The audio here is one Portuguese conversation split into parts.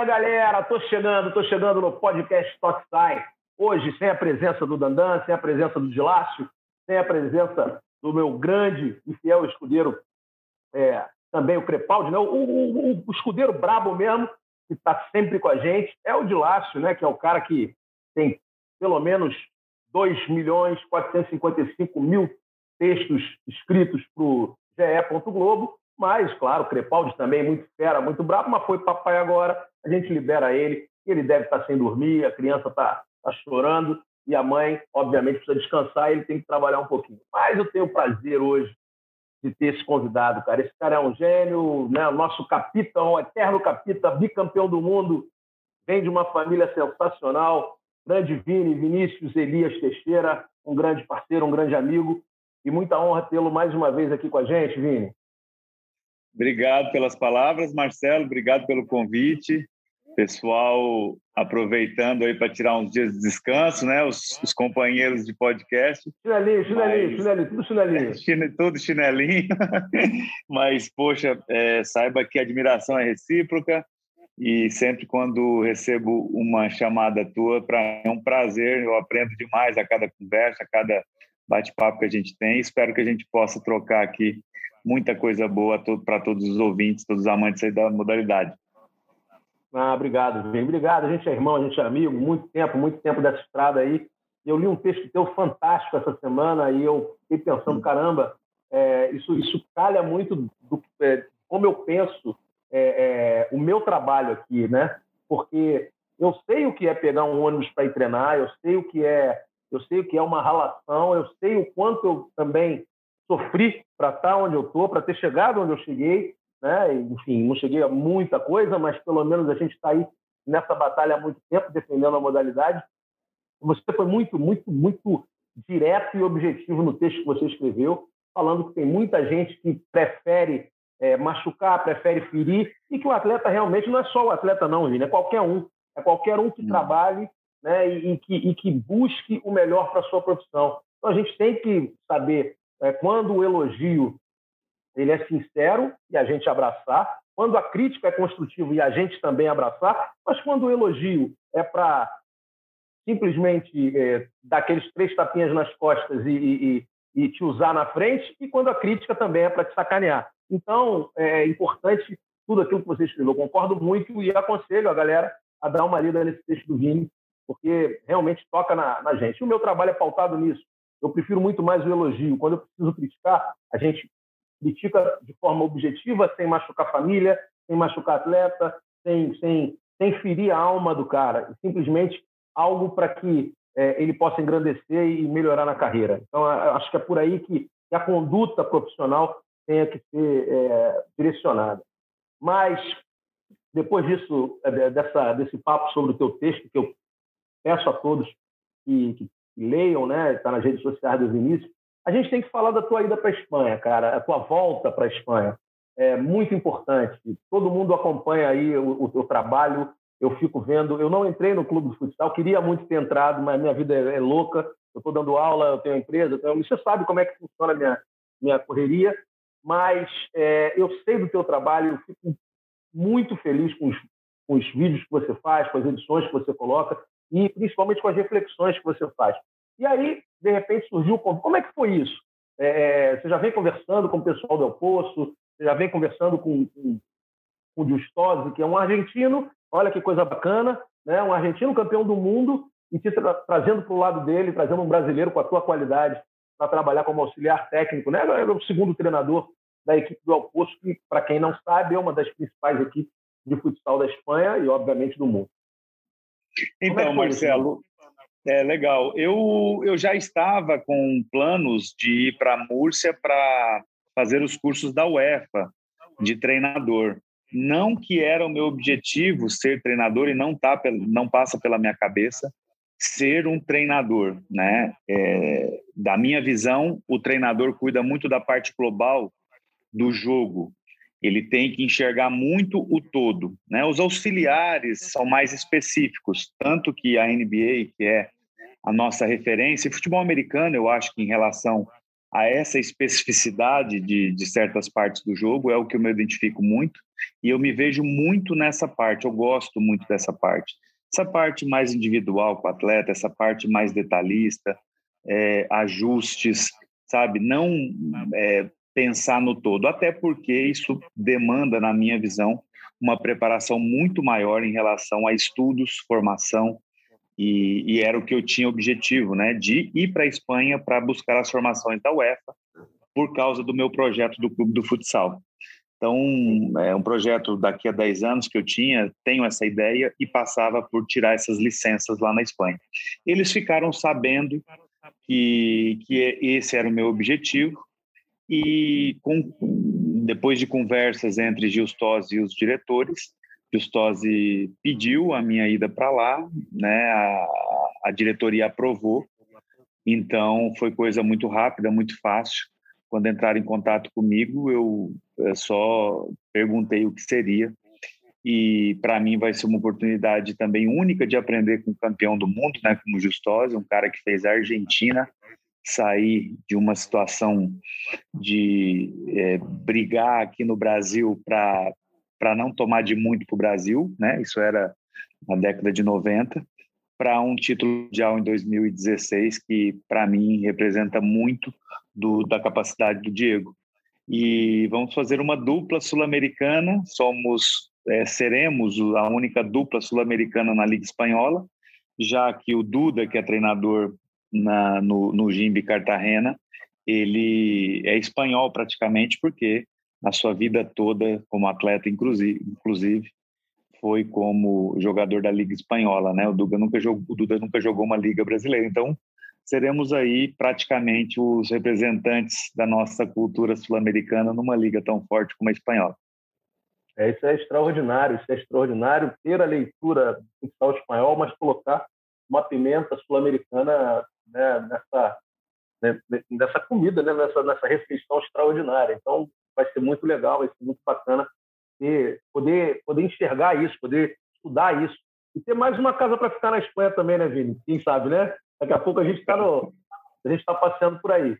minha galera, tô chegando, tô chegando no podcast Totsai. Hoje, sem a presença do Dandan, sem a presença do Dilácio, sem a presença do meu grande e fiel escudeiro, é, também o Crepaldi, né? o, o, o, escudeiro brabo mesmo, que está sempre com a gente, é o Dilácio, né? que é o cara que tem pelo menos 2 milhões 455 mil textos escritos para o GE. Globo, mas, claro, Crepaldi também, muito fera, muito bravo, mas foi papai agora, a gente libera ele, ele deve estar sem dormir, a criança está tá chorando, e a mãe, obviamente, precisa descansar, ele tem que trabalhar um pouquinho. Mas eu tenho o prazer hoje de ter esse convidado, cara. Esse cara é um gênio, né? o nosso capitão, o eterno capitão, bicampeão do mundo, vem de uma família sensacional, grande Vini, Vinícius Elias Teixeira, um grande parceiro, um grande amigo, e muita honra tê-lo mais uma vez aqui com a gente, Vini. Obrigado pelas palavras, Marcelo. Obrigado pelo convite. Pessoal, aproveitando aí para tirar uns dias de descanso, né? Os, os companheiros de podcast. Chinelinho, chinelinho, chinelinho, tudo chinelinho. Chine, tudo chinelinho. Mas, poxa, é, saiba que a admiração é recíproca e sempre quando recebo uma chamada tua, para é um prazer, eu aprendo demais a cada conversa, a cada bate-papo que a gente tem. Espero que a gente possa trocar aqui muita coisa boa para todos os ouvintes, todos os amantes da modalidade. Ah, obrigado, Vini. Obrigado. A gente é irmão, a gente é amigo, muito tempo, muito tempo dessa estrada aí. Eu li um texto teu fantástico essa semana e eu fiquei pensando, caramba, é, isso, isso calha muito do é, como eu penso é, é o meu trabalho aqui, né? Porque eu sei o que é pegar um ônibus para ir treinar, eu sei o que é, eu sei o que é uma ralação, eu sei o quanto eu também sofri para estar onde eu estou, para ter chegado onde eu cheguei, né? Enfim, não cheguei a muita coisa, mas pelo menos a gente está aí nessa batalha há muito tempo defendendo a modalidade. Você foi muito, muito, muito direto e objetivo no texto que você escreveu, falando que tem muita gente que prefere é, machucar, prefere ferir, e que o atleta realmente não é só o atleta, não, Vini, é qualquer um. É qualquer um que hum. trabalhe né, e, e, que, e que busque o melhor para a sua profissão. Então a gente tem que saber é, quando o elogio ele é sincero e a gente abraçar, quando a crítica é construtiva e a gente também abraçar, mas quando o elogio é para simplesmente é, dar aqueles três tapinhas nas costas e, e, e, te usar na frente, e quando a crítica também é para te sacanear. Então, é importante tudo aquilo que você escreveu. Eu concordo muito e aconselho a galera a dar uma lida nesse texto do Vini, porque realmente toca na, na gente. O meu trabalho é pautado nisso. Eu prefiro muito mais o elogio. Quando eu preciso criticar, a gente critica de forma objetiva, sem machucar a família, sem machucar atleta, sem, sem, sem ferir a alma do cara. Simplesmente algo para que é, ele possa engrandecer e melhorar na carreira. Então, acho que é por aí que, a conduta profissional tenha que ser é, direcionada. Mas, depois disso, é, dessa, desse papo sobre o teu texto, que eu peço a todos que, que leiam, né? Está nas redes sociais do Vinícius. A gente tem que falar da tua ida para a Espanha, cara, a tua volta para a Espanha. É muito importante. Todo mundo acompanha aí o, o teu trabalho. Eu fico vendo. Eu não entrei no clube de futsal, queria muito ter entrado, mas minha vida é, é louca. Eu estou dando aula, eu tenho empresa, tenho... você sabe como é que funciona a minha, minha correria. Mas é, eu sei do teu trabalho, eu fico muito feliz com os, com os vídeos que você faz, com as edições que você coloca e principalmente com as reflexões que você faz. E aí, de repente, surgiu como é que foi isso? É, é, você já vem conversando com o pessoal do El você já vem conversando com, com, com o Giustosi, que é um argentino, olha que coisa bacana, né? um argentino campeão do mundo, e te tra trazendo para o lado dele, trazendo um brasileiro com a tua qualidade para trabalhar como auxiliar técnico. Né? Ele é o segundo treinador da equipe do El que, para quem não sabe, é uma das principais equipes de futsal da Espanha e, obviamente, do mundo. É então, Marcelo, é legal. Eu, eu já estava com planos de ir para Múrcia para fazer os cursos da UEFA de treinador. Não que era o meu objetivo ser treinador e não tá não passa pela minha cabeça ser um treinador, né? É, da minha visão, o treinador cuida muito da parte global do jogo, ele tem que enxergar muito o todo. Né? Os auxiliares são mais específicos, tanto que a NBA, que é a nossa referência, e futebol americano, eu acho que em relação a essa especificidade de, de certas partes do jogo é o que eu me identifico muito e eu me vejo muito nessa parte, eu gosto muito dessa parte. Essa parte mais individual com o atleta, essa parte mais detalhista, é, ajustes, sabe? Não é, pensar no todo, até porque isso demanda, na minha visão, uma preparação muito maior em relação a estudos, formação, e, e era o que eu tinha objetivo, né, de ir para a Espanha para buscar as formações da UEFA, por causa do meu projeto do Clube do Futsal. Então, é um projeto daqui a 10 anos que eu tinha, tenho essa ideia e passava por tirar essas licenças lá na Espanha. Eles ficaram sabendo que, que esse era o meu objetivo e com, depois de conversas entre Gilstosi e os diretores, Gilstosi pediu a minha ida para lá, né? A, a diretoria aprovou, então foi coisa muito rápida, muito fácil. Quando entraram em contato comigo, eu, eu só perguntei o que seria e para mim vai ser uma oportunidade também única de aprender com o campeão do mundo, né, como Justosi, um cara que fez a Argentina sair de uma situação de é, brigar aqui no Brasil para não tomar de muito para o Brasil, né? Isso era na década de 90, para um título mundial em 2016 que para mim representa muito do, da capacidade do Diego. E vamos fazer uma dupla sul-americana. Somos é, seremos a única dupla sul-americana na Liga Espanhola, já que o Duda, que é treinador na, no, no Jimbi Cartagena, ele é espanhol praticamente, porque a sua vida toda como atleta, inclusive, inclusive foi como jogador da Liga Espanhola, né? O Duda nunca jogou, o Duda nunca jogou uma Liga Brasileira, então seremos aí praticamente os representantes da nossa cultura sul-americana numa liga tão forte como a espanhola. É, isso é extraordinário, isso é extraordinário ter a leitura do futsal espanhol, mas colocar uma pimenta sul-americana né, nessa, né, nessa comida, né, nessa, nessa refeição extraordinária. Então, vai ser muito legal, vai ser muito bacana ter, poder, poder enxergar isso, poder estudar isso. E ter mais uma casa para ficar na Espanha também, né, Vini? Quem sabe, né? Daqui a pouco a gente está a gente está passeando por aí.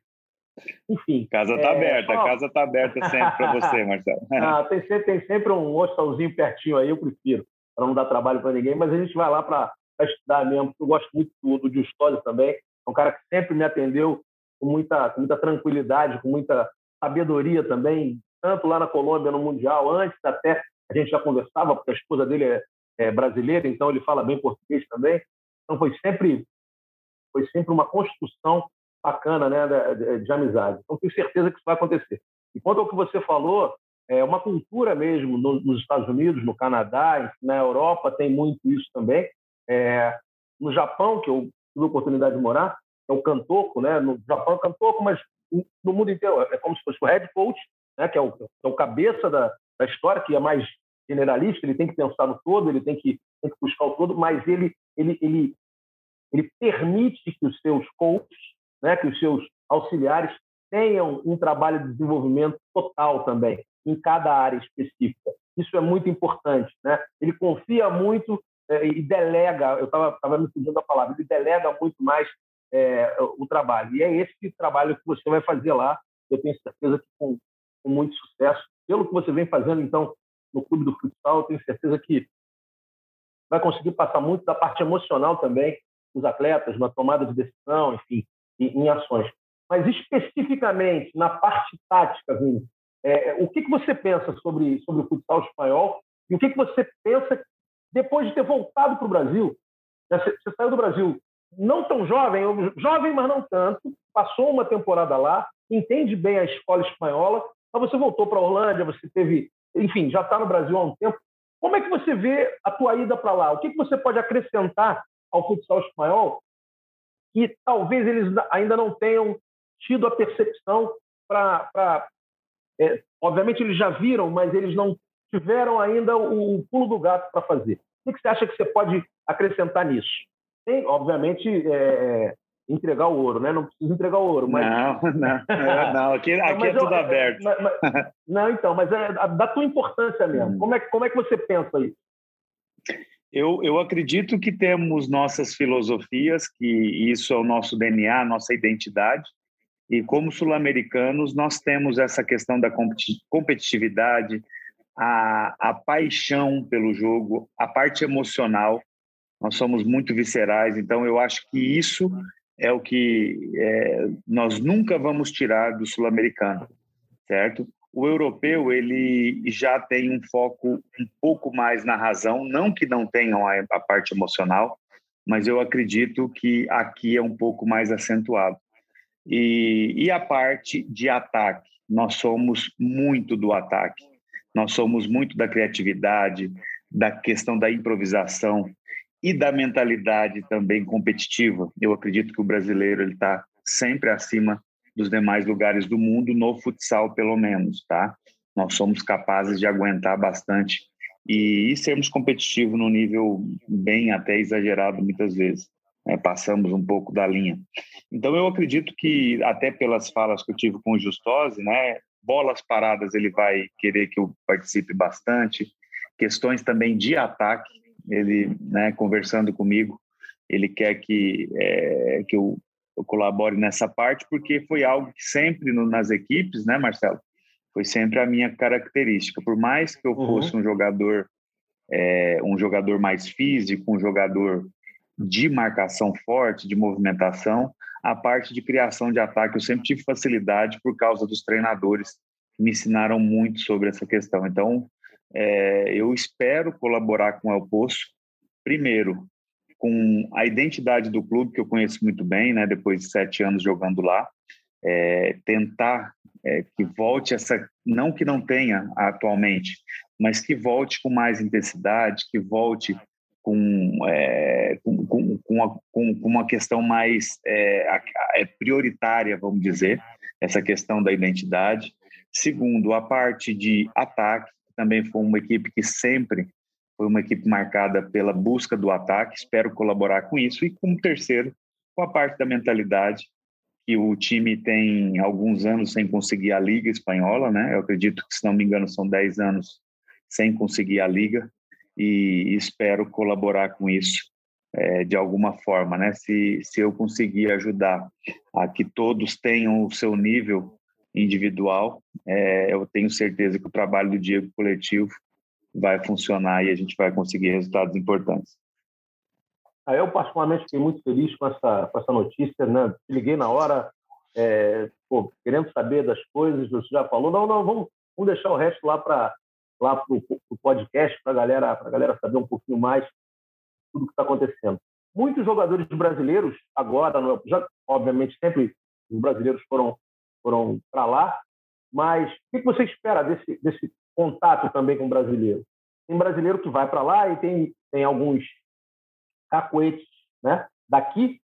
Enfim. Casa está é, aberta, a casa está aberta sempre para você, Marcelo. ah, tem, sempre, tem sempre um hostelzinho pertinho aí, eu prefiro, para não dar trabalho para ninguém, mas a gente vai lá para estudar mesmo, eu gosto muito do, Justório também, é um cara que sempre me atendeu com muita, com muita tranquilidade, com muita sabedoria também, tanto lá na Colômbia, no Mundial, antes até a gente já conversava, porque a esposa dele é, é brasileira, então ele fala bem português também, então foi sempre foi sempre uma construção bacana né, de, de, amizade. Então, tenho certeza que isso vai acontecer. E quanto ao que você falou, é uma cultura mesmo no, nos Estados Unidos, no Canadá, na Europa tem muito isso também. É, no Japão, que eu tive a oportunidade de morar, é o Kantoko, né? No Japão é o Kantoko, mas no mundo inteiro é como se fosse o head coach, né? Que é o, é o cabeça da, da história, que é mais generalista, ele tem que pensar no todo, ele tem que, tem que buscar o todo, mas ele, ele, ele, ele permite que os seus coaches, né, que os seus auxiliares tenham um trabalho de desenvolvimento total também, em cada área específica. Isso é muito importante. Né? Ele confia muito e delega, eu estava me fugindo da palavra, ele delega muito mais é, o trabalho. E é esse trabalho que você vai fazer lá, eu tenho certeza que com, com muito sucesso. Pelo que você vem fazendo, então, no Clube do Futsal, eu tenho certeza que vai conseguir passar muito da parte emocional também dos atletas, na tomada de decisão, enfim, em, em ações. Mas especificamente na parte tática, Vini, é, o que, que você pensa sobre, sobre o futsal espanhol e o que, que você pensa depois de ter voltado para o Brasil? Você, você saiu do Brasil não tão jovem, jovem, mas não tanto, passou uma temporada lá, entende bem a escola espanhola, mas você voltou para a Holândia, você teve, enfim, já está no Brasil há um tempo. Como é que você vê a tua ida para lá? O que, que você pode acrescentar ao futsal espanhol que talvez eles ainda não tenham tido a percepção para. É, obviamente, eles já viram, mas eles não tiveram ainda o, pulo do gato para fazer. O que você acha que você pode acrescentar nisso? Tem, obviamente, é, entregar o ouro, né? Não precisa entregar o ouro, mas não, não, é, não aqui, aqui é tudo eu, aberto. Mas, mas, não, então, mas é da tua importância mesmo. Hum. Como é como é que você pensa isso? Eu, eu acredito que temos nossas filosofias, que isso é o nosso DNA, nossa identidade, E como sul-americanos, nós temos essa questão da competitividade, a, a paixão pelo jogo, a parte emocional. Nós somos muito viscerais, então eu acho que isso é o que é, nós nunca vamos tirar do sul-americano, certo? O europeu ele já tem um foco um pouco mais na razão, não que não tenham a, a parte emocional, mas eu acredito que aqui é um pouco mais acentuado. E, e a parte de ataque, nós somos muito do ataque, nós somos muito da criatividade, da questão da improvisação e da mentalidade também competitiva. Eu acredito que o brasileiro ele está sempre acima dos demais lugares do mundo no futsal, pelo menos, tá? Nós somos capazes de aguentar bastante e, e sermos competitivos no nível bem até exagerado muitas vezes. Né? Passamos um pouco da linha. Então eu acredito que até pelas falas que eu tive com o Justose, né? Bolas paradas ele vai querer que eu participe bastante. Questões também de ataque, ele, né? Conversando comigo, ele quer que é, que eu eu colabore nessa parte, porque foi algo que sempre no, nas equipes, né, Marcelo? Foi sempre a minha característica. Por mais que eu uhum. fosse um jogador, é, um jogador mais físico, um jogador de marcação forte, de movimentação, a parte de criação de ataque eu sempre tive facilidade por causa dos treinadores que me ensinaram muito sobre essa questão. Então, é, eu espero colaborar com o El Poço, primeiro, com a identidade do clube, que eu conheço muito bem, né, depois de sete anos jogando lá, é, tentar é, que volte essa, não que não tenha atualmente, mas que volte com mais intensidade, que volte com, é, com, com, com, uma, com, uma questão mais é, é, prioritária, vamos dizer, essa questão da identidade. Segundo, a parte de ataque, também foi uma equipe que sempre foi uma equipe marcada pela busca do ataque, espero colaborar com isso. E como terceiro, com a parte da mentalidade, que o time tem alguns anos sem conseguir a Liga Espanhola, né? Eu acredito que, se não me engano, são 10 anos sem conseguir a Liga e espero colaborar com isso é, de alguma forma, né? Se, se eu conseguir ajudar a que todos tenham o seu nível individual, é, eu tenho certeza que o trabalho do Diego coletivo vai funcionar e a gente vai conseguir resultados importantes. Ah, eu, particularmente, fiquei muito feliz com essa, com essa notícia. Né? Liguei na hora, é, pô, querendo saber das coisas. Você já falou, não, não, vamos, vamos deixar o resto lá para lá o podcast, para galera, a galera saber um pouquinho mais tudo que está acontecendo. Muitos jogadores brasileiros, agora, já, obviamente, sempre os brasileiros foram, foram para lá, mas o que você espera desse, desse contato também com o brasileiro. Tem brasileiro que vai para lá e tem, tem alguns cacoetes né, daqui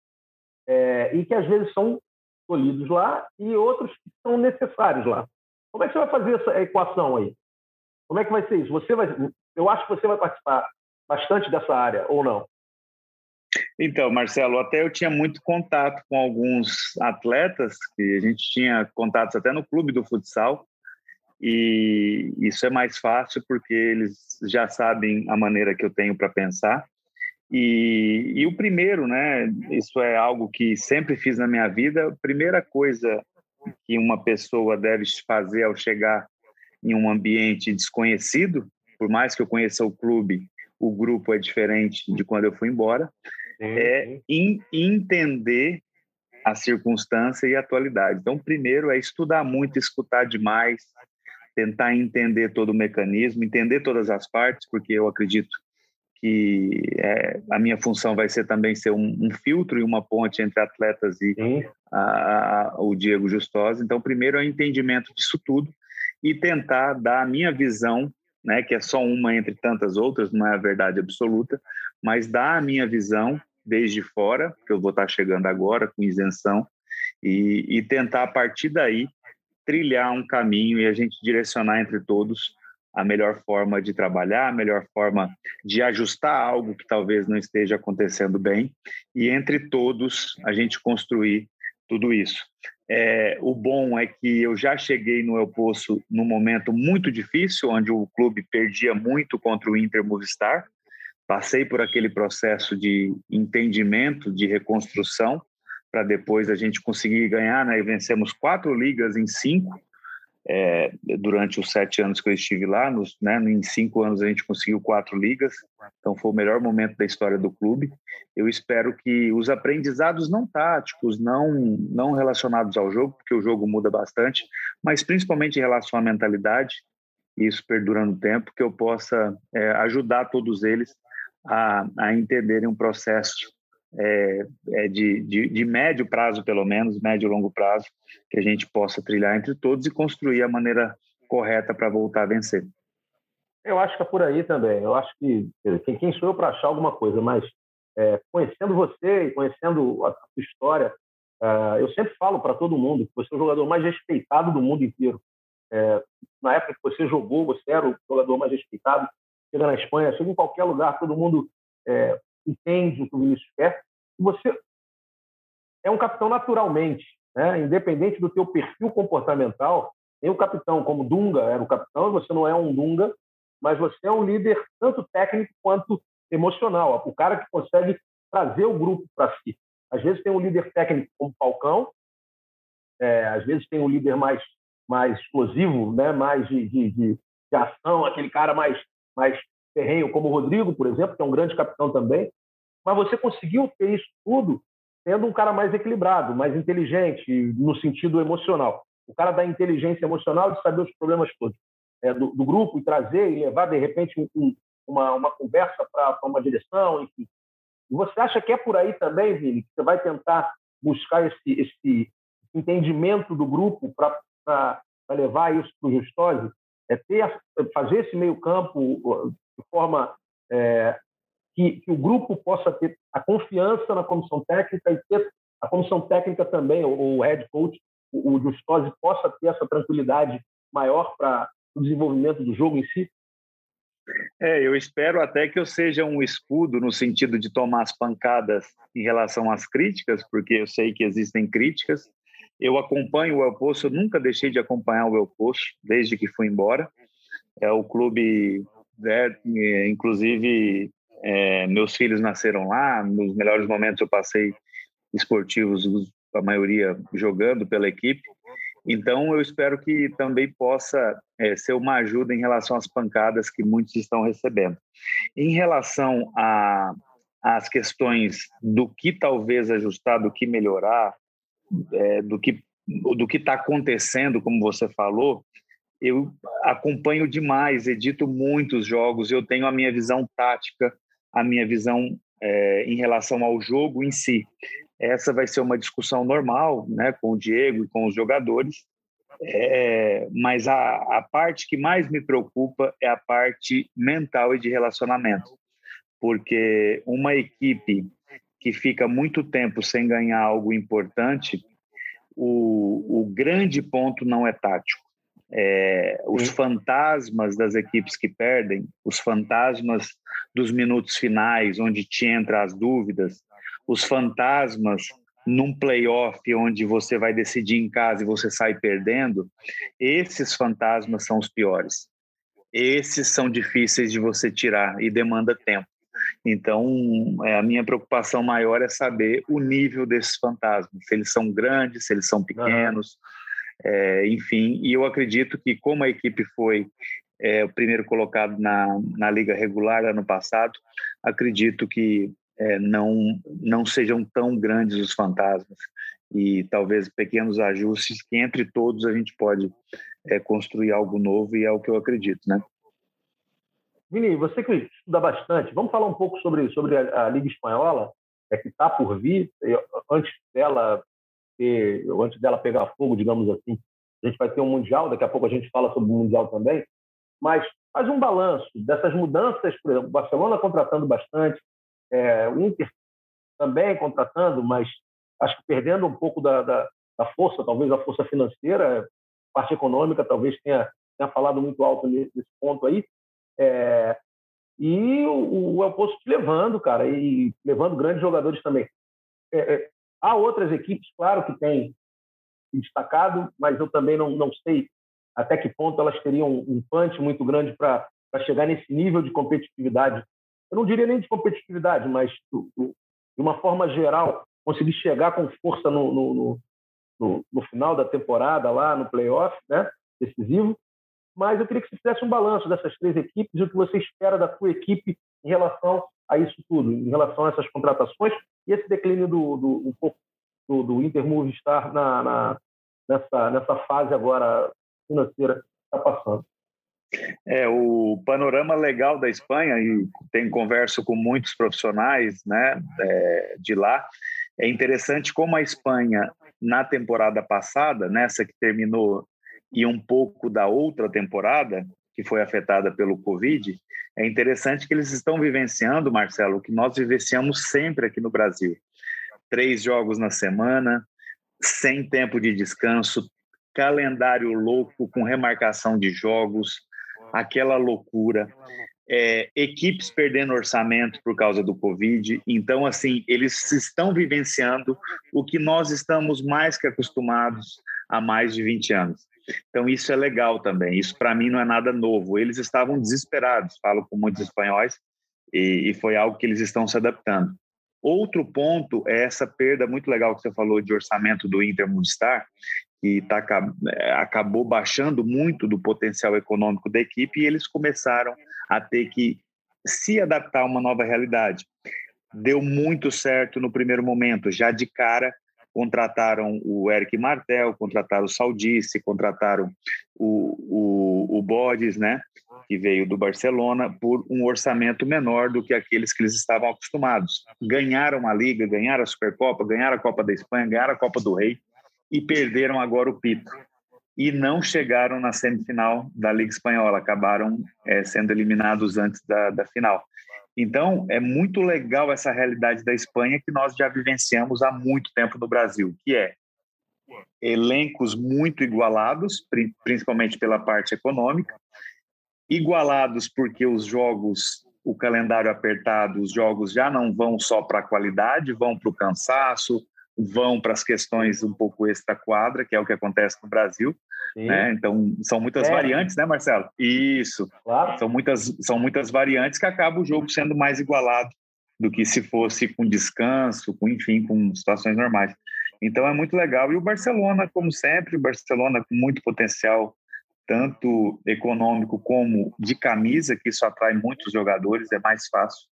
é, e que às vezes são escolhidos lá e outros que são necessários lá. Como é que você vai fazer essa equação aí? Como é que vai ser isso? Você vai, eu acho que você vai participar bastante dessa área ou não? Então, Marcelo, até eu tinha muito contato com alguns atletas, que a gente tinha contatos até no clube do futsal, e isso é mais fácil porque eles já sabem a maneira que eu tenho para pensar. E, e, o primeiro, né? Isso é algo que sempre fiz na minha vida. A primeira coisa que uma pessoa deve fazer ao chegar em um ambiente desconhecido, por mais que eu conheça o clube, o grupo é diferente de quando eu fui embora, é in, entender a circunstância e a atualidade. Então, primeiro é estudar muito, escutar demais, tentar entender todo o mecanismo, entender todas as partes, porque eu acredito que é, a minha função vai ser também ser um, um, filtro e uma ponte entre atletas e a, a, o Diego Justosa. Então, primeiro é o entendimento disso tudo e tentar dar a minha visão, né, que é só uma entre tantas outras, não é a verdade absoluta, mas dar a minha visão desde fora, que eu vou estar chegando agora com isenção, e, e tentar a partir daí trilhar um caminho e a gente direcionar entre todos a melhor forma de trabalhar, a melhor forma de ajustar algo que talvez não esteja acontecendo bem e entre todos a gente construir tudo isso. É, o bom é que eu já cheguei no El Poço num momento muito difícil, onde o clube perdia muito contra o Inter Movistar. Passei por aquele processo de entendimento, de reconstrução, para depois a gente conseguir ganhar, né? E vencemos quatro ligas em cinco é, durante os sete anos que eu estive lá. Nos, né, em cinco anos a gente conseguiu quatro ligas, então foi o melhor momento da história do clube. Eu espero que os aprendizados não táticos, não não relacionados ao jogo, porque o jogo muda bastante, mas principalmente em relação à mentalidade, isso perdurando tempo, que eu possa é, ajudar todos eles a, a entenderem um processo é, é de, de, de, médio prazo, pelo menos, médio e longo prazo, que a gente possa trilhar entre todos e construir a maneira correta para voltar a vencer. Eu acho que é por aí também. Eu acho que quem, quem sou eu para achar alguma coisa, mas é, conhecendo você e conhecendo a sua história, é, eu sempre falo para todo mundo que você é o jogador mais respeitado do mundo inteiro. É, na época que você jogou, você era o jogador mais respeitado. Chega na Espanha, chega em qualquer lugar, todo mundo é, entende o que o Vinícius quer, você é um capitão naturalmente, né? independente do teu perfil comportamental. Tem o capitão, como Dunga era o capitão, você não é um Dunga, mas você é um líder tanto técnico quanto emocional, o cara que consegue trazer o grupo para si. Às vezes tem um líder técnico como Falcão, é, às vezes tem um líder mais mais explosivo, né, mais de, de, de, de ação, aquele cara mais mais terreno, como o Rodrigo, por exemplo, que é um grande capitão também. Mas você conseguiu ter isso tudo sendo um cara mais equilibrado, mais inteligente, no sentido emocional. O cara da inteligência emocional de saber os problemas todos é, do, do, grupo e trazer e levar, de repente, um, uma, uma conversa para uma direção, enfim. E você acha que é por aí também, Vini, que você vai tentar buscar esse, esse entendimento do grupo para levar isso para o Justose? É ter, fazer esse meio campo de forma é, que, que, o grupo possa ter a confiança na comissão técnica e ter a comissão técnica também, o, o head coach, o, o Justose, possa ter essa tranquilidade maior para o desenvolvimento do jogo em si? É, eu espero até que eu seja um escudo no sentido de tomar as pancadas em relação às críticas, porque eu sei que existem críticas. Eu acompanho o El Poço, eu nunca deixei de acompanhar o El Poço desde que fui embora. É o clube né? Inclusive, é, meus filhos nasceram lá, nos melhores momentos eu passei esportivos, a maioria jogando pela equipe. Então, eu espero que também possa é, ser uma ajuda em relação às pancadas que muitos estão recebendo. Em relação às questões do que talvez ajustar, do que melhorar, é, do que do que está acontecendo, como você falou, eu acompanho demais, edito muitos jogos, eu tenho a minha visão tática, a minha visão é, em relação ao jogo em si. Essa vai ser uma discussão normal, né, com o Diego e com os jogadores. É, mas a, a parte que mais me preocupa é a parte mental e de relacionamento, porque uma equipe que fica muito tempo sem ganhar algo importante, o, o grande ponto não é tático é, os fantasmas das equipes que perdem, os fantasmas dos minutos finais, onde te entra as dúvidas, os fantasmas num playoff onde você vai decidir em casa e você sai perdendo, esses fantasmas são os piores. Esses são difíceis de você tirar e demanda tempo. Então, é, a minha preocupação maior é saber o nível desses fantasmas, se eles são grandes, se eles são pequenos, uhum é, enfim, e eu acredito que como a equipe foi é, o primeiro colocado na, na liga regular ano passado, acredito que é, não não sejam tão grandes os fantasmas. E talvez pequenos ajustes que entre todos a gente pode é, construir algo novo e é o que eu acredito, né? Vini, você que estuda bastante, vamos falar um pouco sobre sobre a, a liga espanhola, é que está por vir. Antes dela ter, antes dela pegar fogo, digamos assim, a gente vai ter um mundial, daqui a pouco a gente fala sobre o mundial também, mas faz um balanço dessas mudanças, por exemplo, Barcelona contratando bastante, é, Inter também contratando, mas acho que perdendo um pouco da, da, da força, talvez a força financeira, parte econômica talvez tenha, tenha falado muito alto nesse, ponto aí, é, e o, o El levando, cara, e levando grandes jogadores também. É, é Há outras equipes, claro, que têm destacado, mas eu também não, não sei até que ponto elas teriam um punch muito grande para chegar nesse nível de competitividade. Eu não diria nem de competitividade, mas de uma forma geral, conseguir chegar com força no, no, no, no final da temporada, lá no playoff, né? decisivo. Mas eu queria que você fizesse um balanço dessas três equipes e o que você espera da sua equipe em relação a isso tudo, em relação a essas contratações e esse declínio do, do um pouco do, do Intermove estar na, na, nessa, nessa fase agora financeira que está passando. É, o panorama legal da Espanha, e tem converso com muitos profissionais né, é, de lá, é interessante como a Espanha, na temporada passada, nessa que terminou, e um pouco da outra temporada, que foi afetada pelo Covid, é interessante que eles estão vivenciando, Marcelo, o que nós vivenciamos sempre aqui no Brasil. Três jogos na semana, sem tempo de descanso, calendário louco com remarcação de jogos, aquela loucura, é, equipes perdendo orçamento por causa do Covid. Então, assim, eles estão vivenciando o que nós estamos mais que acostumados há mais de 20 anos. Então, isso é legal também. Isso, para mim, não é nada novo. Eles estavam desesperados, falo com muitos espanhóis, e, e foi algo que eles estão se adaptando. Outro ponto é essa perda muito legal que você falou de orçamento do Inter Movistar, que tá, é, acabou baixando muito do potencial econômico da equipe e eles começaram a ter que se adaptar a uma nova realidade. Deu muito certo no primeiro momento, já de cara contrataram o Eric Martel, contrataram o Saldice, contrataram o, o, o Bodes, né, que veio do Barcelona, por um orçamento menor do que aqueles que eles estavam acostumados. Ganharam a Liga, ganharam a Supercopa, ganharam a Copa da Espanha, ganharam a Copa do Rei, e perderam agora o Pito. E não chegaram na semifinal da Liga Espanhola, acabaram é, sendo eliminados antes da, da final. Então, é muito legal essa realidade da Espanha que nós já vivenciamos há muito tempo no Brasil, que é elencos muito igualados, principalmente pela parte econômica, igualados porque os jogos, o calendário apertado, os jogos já não vão só para a qualidade, vão para o cansaço, vão para as questões um pouco extra-quadra, que é o que acontece no Brasil. Né? Então, são muitas é. variantes, né, Marcelo? Isso. Claro. São, muitas, são muitas variantes que acaba o jogo sendo mais igualado do que se fosse com descanso, com, enfim, com situações normais. Então, é muito legal. E o Barcelona, como sempre, o Barcelona com muito potencial, tanto econômico como de camisa, que isso atrai muitos jogadores, é mais fácil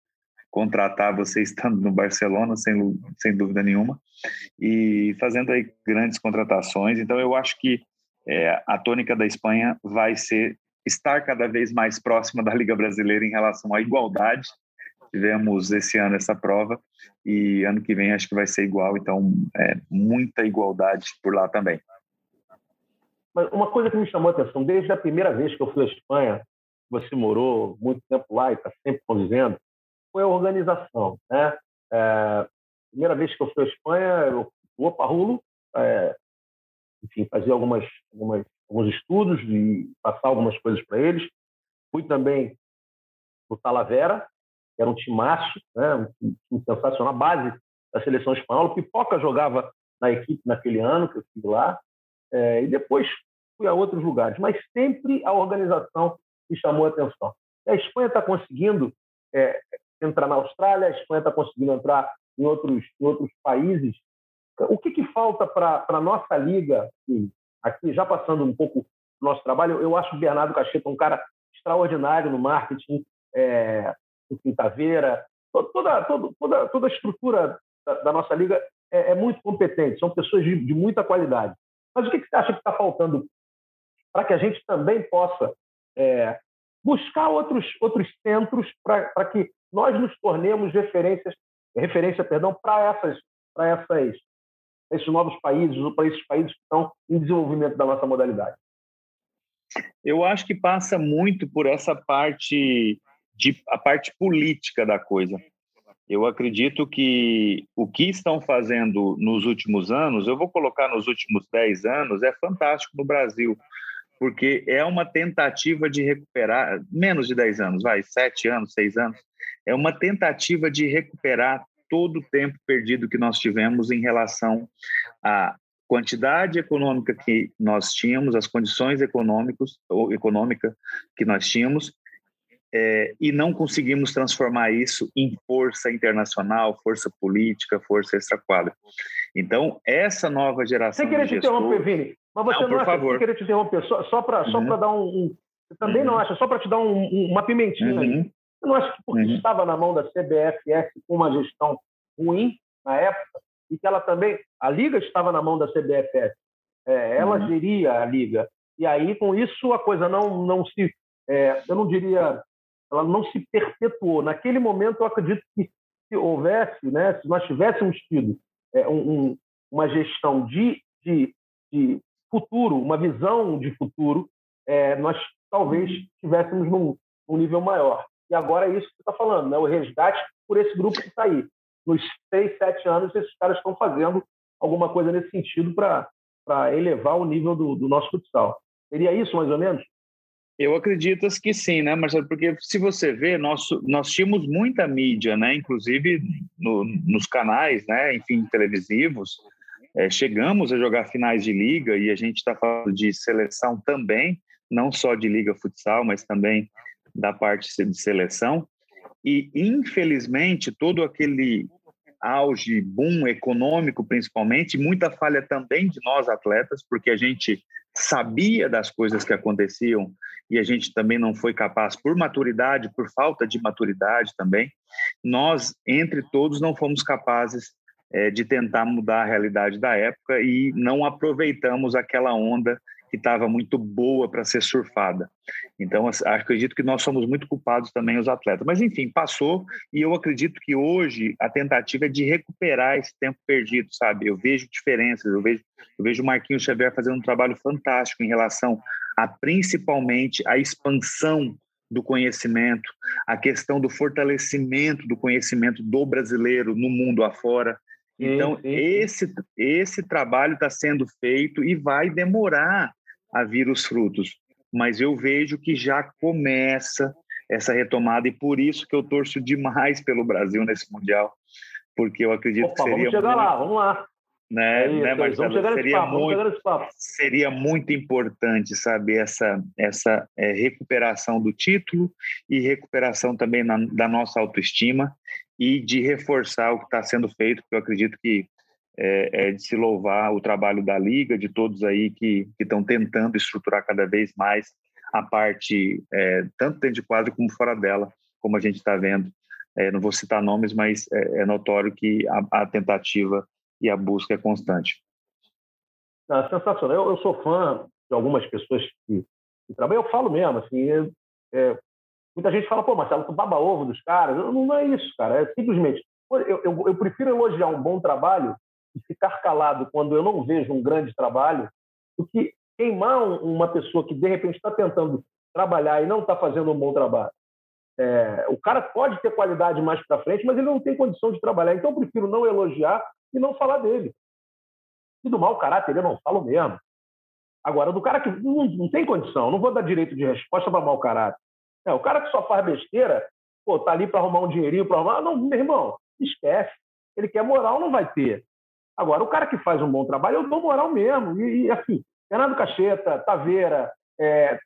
contratar você estando no Barcelona, sem, sem dúvida nenhuma, e fazendo aí grandes contratações. Então, eu acho que é, a tônica da Espanha vai ser estar cada vez mais próxima da Liga Brasileira em relação à igualdade. Tivemos esse ano essa prova e ano que vem acho que vai ser igual, então é, muita igualdade por lá também. Mas uma coisa que me chamou a atenção, desde a primeira vez que eu fui à Espanha, você morou muito tempo lá e está sempre convivendo, foi a organização. Né? É, primeira vez que eu fui à Espanha, eu fui para Rulo, é, enfim, fazer algumas, algumas, alguns estudos e passar algumas coisas para eles. Fui também no Talavera, que era um timaço, né? um time sensacional, a base da seleção espanhola. Pipoca jogava na equipe naquele ano que eu estive lá. É, e depois fui a outros lugares, mas sempre a organização me chamou a atenção. A Espanha está conseguindo é, entrar na Austrália, a Espanha está conseguindo entrar em outros, em outros países. O que, que falta para a nossa liga, aqui já passando um pouco do nosso trabalho, eu acho o Bernardo Cacheta um cara extraordinário no marketing, é, em Taveira, toda, toda, toda, toda a estrutura da, da nossa liga é, é, muito competente, são pessoas de, de muita qualidade. Mas o que, que você acha que está faltando para que a gente também possa é, buscar outros, outros centros para que nós nos tornemos referências, referência perdão, para essas, para essas, esses novos países para esses países que estão em desenvolvimento da nossa modalidade? Eu acho que passa muito por essa parte de a parte política da coisa. Eu acredito que o que estão fazendo nos últimos anos, eu vou colocar nos últimos 10 anos, é fantástico no Brasil porque é uma tentativa de recuperar, menos de 10 anos, vai, 7 anos, 6 anos, é uma tentativa de recuperar todo o tempo perdido que nós tivemos em relação à quantidade econômica que nós tínhamos, as condições econômicas ou econômica que nós tínhamos é, e não conseguimos transformar isso em força internacional, força política, força extra-quadra. Então, essa nova geração. Sem querer te gestor... interromper, Vini, mas você não, não acha, favor. sem querer te interromper, só, só para uhum. só dar um, um. Você também uhum. não acha, só para te dar um, um, uma pimentinha uhum. aí. Você não acha que porque uhum. estava na mão da CBFS com uma gestão ruim na época, e que ela também. A Liga estava na mão da CBFS, é, ela uhum. geria a Liga. E aí, com isso, a coisa não, não se. É, eu não diria ela não se perpetuou. Naquele momento, eu acredito que se houvesse, né, se nós tivéssemos tido é, um, uma gestão de, de, de, futuro, uma visão de futuro, é, nós talvez estivéssemos num, num, nível maior. E agora é isso que você está falando, né? o resgate por esse grupo que está aí. Nos seis, sete anos, esses caras estão fazendo alguma coisa nesse sentido para elevar o nível do, do nosso futsal. Seria isso, mais ou menos? Eu acredito que sim, né, Marcelo? Porque se você vê, nós, nós tínhamos muita mídia, né? Inclusive no, nos canais, né? Enfim, televisivos. É, chegamos a jogar finais de liga e a gente está falando de seleção também, não só de liga futsal, mas também da parte de seleção. E infelizmente todo aquele auge, boom econômico principalmente, muita falha também de nós atletas, porque a gente sabia das coisas que aconteciam e a gente também não foi capaz, por maturidade, por falta de maturidade também, nós, entre todos, não fomos capazes é, de tentar mudar a realidade da época e não aproveitamos aquela onda que estava muito boa para ser surfada. Então, acredito que nós somos muito culpados também, os atletas. Mas, enfim, passou e eu acredito que hoje a tentativa é de recuperar esse tempo perdido, sabe? Eu vejo diferenças, eu vejo, eu vejo o Marquinhos Xavier fazendo um trabalho fantástico em relação a, principalmente, a expansão do conhecimento, a questão do fortalecimento do conhecimento do brasileiro no mundo afora. Então, sim, sim. Esse, esse trabalho está sendo feito e vai demorar a vir os frutos. Mas eu vejo que já começa essa retomada e por isso que eu torço demais pelo Brasil nesse mundial, porque eu acredito Opa, que seria vamos chegar muito, lá, vamos lá. Né, é isso, né Marcelo? Seria, papo, muito, seria muito importante, sabe, essa, essa é, recuperação do título e recuperação também na, da nossa autoestima e de reforçar o que está sendo feito, porque eu acredito que é, é, de se louvar o trabalho da Liga, de todos aí que estão tentando estruturar cada vez mais a parte, é, tanto dentro de quadro como fora dela, como a gente está vendo. É, não vou citar nomes, mas é, é notório que a, a, tentativa e a busca é constante. Ah, sensacional. Eu, eu, sou fã de algumas pessoas que, que trabalham. Eu falo mesmo, assim, é, muita gente fala, pô, Marcelo, tu baba ovo dos caras. Não, não é isso, cara. É simplesmente. Eu, eu, eu prefiro elogiar um bom trabalho e ficar calado quando eu não vejo um grande trabalho, do que queimar uma pessoa que de repente está tentando trabalhar e não está fazendo um bom trabalho. É, o cara pode ter qualidade mais para frente, mas ele não tem condição de trabalhar. Então eu prefiro não elogiar e não falar dele. E do mau caráter eu não falo mesmo. Agora, do cara que não, não tem condição, não vou dar direito de resposta para mau caráter. É, o cara que só faz besteira, pô, tá ali para arrumar um dinheirinho, para arrumar. Não, meu irmão, esquece. Ele quer moral, não vai ter. Agora, o cara que faz um bom trabalho, eu dou moral mesmo. E, e assim, Fernando Cacheta, Taveira, é,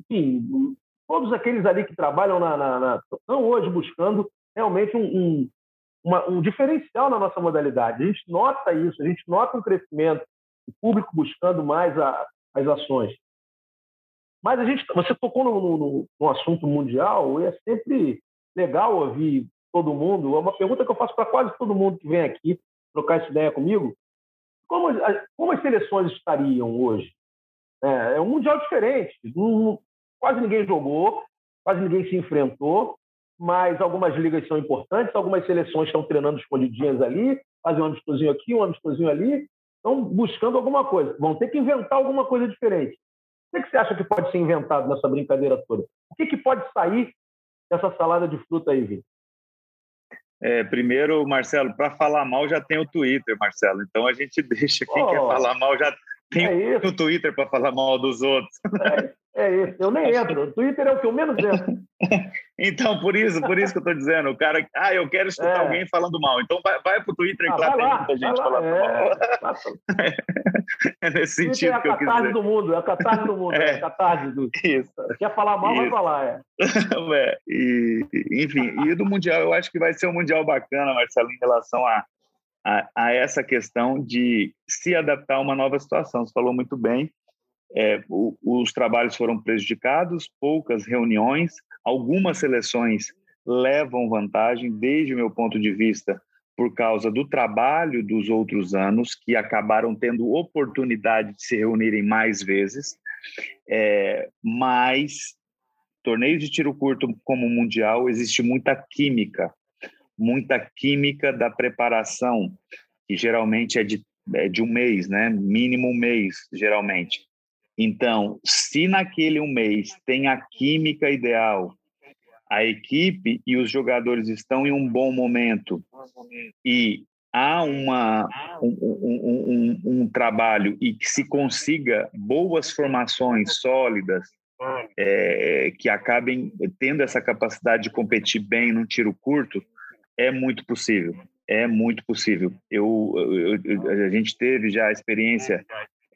enfim, todos aqueles ali que trabalham na, na, na estão hoje buscando realmente um, um, uma, um diferencial na nossa modalidade. A gente nota isso, a gente nota um crescimento, o público buscando mais a, as ações. Mas a gente, você tocou no, no, no assunto mundial, e é sempre legal ouvir todo mundo. É uma pergunta que eu faço para quase todo mundo que vem aqui trocar essa ideia comigo, como, como as seleções estariam hoje? É, é um mundial diferente. Quase ninguém jogou, quase ninguém se enfrentou, mas algumas ligas são importantes, algumas seleções estão treinando escondidinhas ali, fazem um amistosinho aqui, um amistosinho ali, estão buscando alguma coisa. Vão ter que inventar alguma coisa diferente. O que você acha que pode ser inventado nessa brincadeira toda? O que, que pode sair dessa salada de fruta aí, Vitor? É, primeiro, Marcelo, para falar mal já tem o Twitter, Marcelo. Então a gente deixa quem oh, quer falar mal já tem é o Twitter para falar mal dos outros. É, é, isso. Eu nem entro. O Twitter é o que eu menos entro. então, por isso, por isso que eu estou dizendo, o cara, ah, eu quero escutar é. alguém falando mal. Então vai, vai pro Twitter ah, e lá tem muita gente falando é, mal. é nesse sentido é que eu quis dizer. do mundo, é a catarse do mundo, é, é a catarse do... Isso. Quer falar mal, isso. vai falar, é. é. E, enfim, e do Mundial, eu acho que vai ser um Mundial bacana, Marcelo, em relação a, a, a essa questão de se adaptar a uma nova situação. Você falou muito bem, é, o, os trabalhos foram prejudicados, poucas reuniões, algumas seleções levam vantagem, desde o meu ponto de vista, por causa do trabalho dos outros anos, que acabaram tendo oportunidade de se reunirem mais vezes, é, mas torneios de tiro curto como o Mundial, existe muita química, muita química da preparação, que geralmente é de, é de um mês, né? mínimo um mês, geralmente. Então, se naquele um mês tem a química ideal, a equipe e os jogadores estão em um bom momento e há uma, um, um, um, um trabalho e que se consiga boas formações sólidas é, que acabem tendo essa capacidade de competir bem num tiro curto, é muito possível. É muito possível. Eu, eu, eu a gente teve já a experiência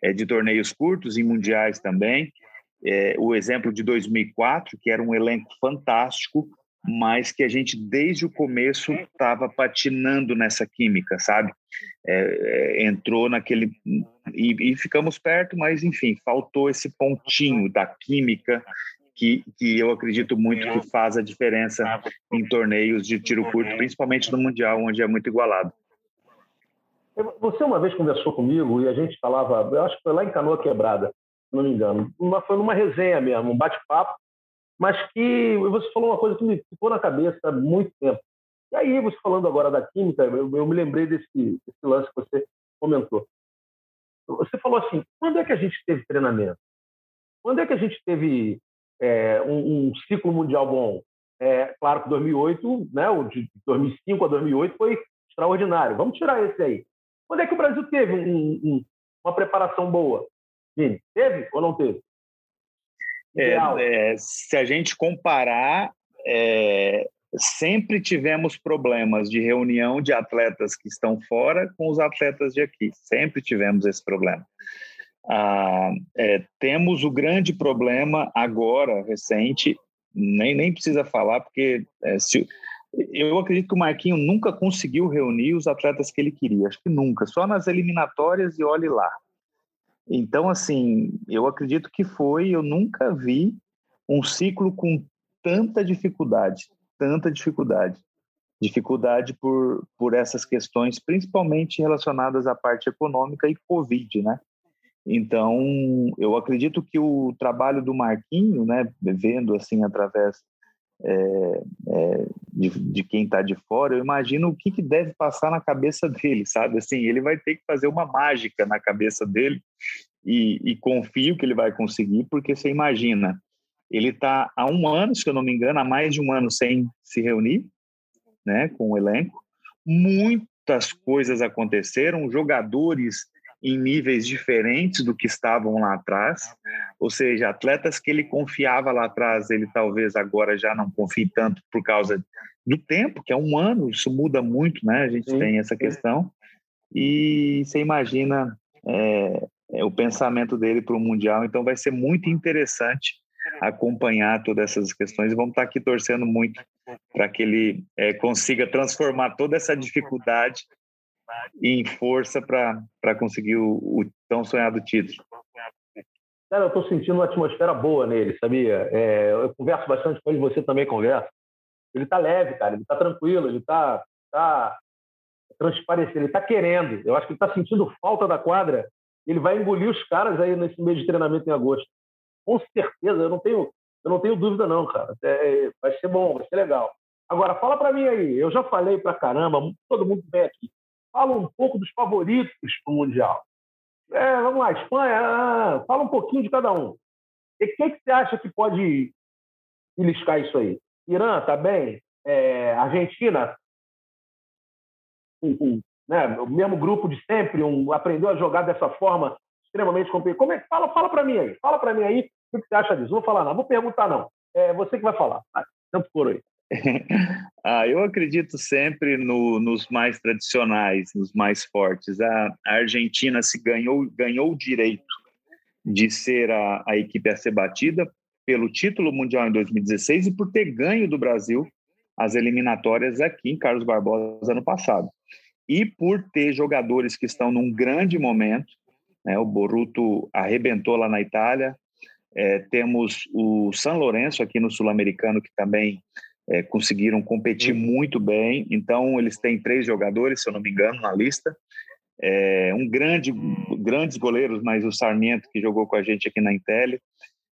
é, de torneios curtos e mundiais também. É, o exemplo de 2004, que era um elenco fantástico, mas que a gente desde o começo estava patinando nessa química, sabe? É, é, entrou naquele e, e, ficamos perto, mas enfim, faltou esse pontinho da química que, que eu acredito muito que faz a diferença em torneios de tiro curto, principalmente no mundial, onde é muito igualado. Você uma vez conversou comigo e a gente falava, eu acho que foi lá em Canoa Quebrada, se não me engano. Uma, foi numa resenha mesmo, um bate-papo, mas que você falou uma coisa que me ficou na cabeça há muito tempo. E aí, você falando agora da química, eu, eu me lembrei desse, desse lance que você comentou. Você falou assim: quando é que a gente teve treinamento? Quando é que a gente teve é, um, um, ciclo mundial bom? É, claro que 2008, né, o de 2005 a 2008 foi extraordinário. Vamos tirar esse aí. Quando é que o Brasil teve um, um, uma preparação boa? Sim, teve ou não teve? É, é, se a gente comparar, é, sempre tivemos problemas de reunião de atletas que estão fora com os atletas de aqui. Sempre tivemos esse problema. Ah, é, temos o grande problema agora, recente, nem, nem precisa falar, porque é, se, eu acredito que o Marquinho nunca conseguiu reunir os atletas que ele queria, acho que nunca, só nas eliminatórias e olhe lá. Então, assim, eu acredito que foi, eu nunca vi um ciclo com tanta dificuldade, tanta dificuldade. Dificuldade por, por essas questões, principalmente relacionadas à parte econômica e Covid, né? Então, eu acredito que o trabalho do Marquinho, né, vendo assim através é, é, de, de, quem está de fora, eu imagino o que, que deve passar na cabeça dele, sabe? Assim, ele vai ter que fazer uma mágica na cabeça dele e, e confio que ele vai conseguir, porque você imagina, ele está há um ano, se eu não me engano, há mais de um ano sem se reunir, né, com o elenco. Muitas coisas aconteceram, jogadores em níveis diferentes do que estavam lá atrás, ou seja, atletas que ele confiava lá atrás, ele talvez agora já não confie tanto por causa do tempo, que é um ano, isso muda muito, né? A gente sim, tem essa questão. E você imagina é, é, o pensamento dele para o Mundial, então vai ser muito interessante acompanhar todas essas questões e vamos estar aqui torcendo muito para que ele é, consiga transformar toda essa dificuldade em força para conseguir o, o, tão sonhado título. Cara, eu estou sentindo uma atmosfera boa nele, sabia? É, eu converso bastante com ele, você também conversa. Ele está leve, cara, ele está tranquilo, ele está tá transparecendo, ele está querendo. Eu acho que ele está sentindo falta da quadra. Ele vai engolir os caras aí nesse mês de treinamento em agosto. Com certeza, eu não tenho, eu não tenho dúvida não, cara. É, vai ser bom, vai ser legal. Agora, fala para mim aí. Eu já falei para caramba, todo mundo vem aqui fala um pouco dos favoritos para o Mundial. É, vamos lá, Espanha, ah, fala um pouquinho de cada um. E o que, você acha que pode beliscar isso aí? Irã, tá bem? É, Argentina, um, um, né, o mesmo grupo de sempre, um, aprendeu a jogar dessa forma extremamente competitiva. Como é que fala? Fala para mim aí. Fala para mim aí o que você acha disso. Não vou falar não, vou perguntar não. É você que vai falar. Sempre foram aí. ah, eu acredito sempre no, nos mais tradicionais, nos mais fortes. A, a, Argentina se ganhou, ganhou o direito de ser a, a equipe a ser batida pelo título mundial em 2016 e por ter ganho do Brasil as eliminatórias aqui em Carlos Barbosa ano passado. E por ter jogadores que estão num grande momento, né? o Boruto arrebentou lá na Itália, é, temos o San Lourenço aqui no Sul-Americano que também é, conseguiram competir muito bem. Então, eles têm três jogadores, se eu não me engano, na lista. É, um grande, grandes goleiros, mas o Sarmiento, que jogou com a gente aqui na Intel,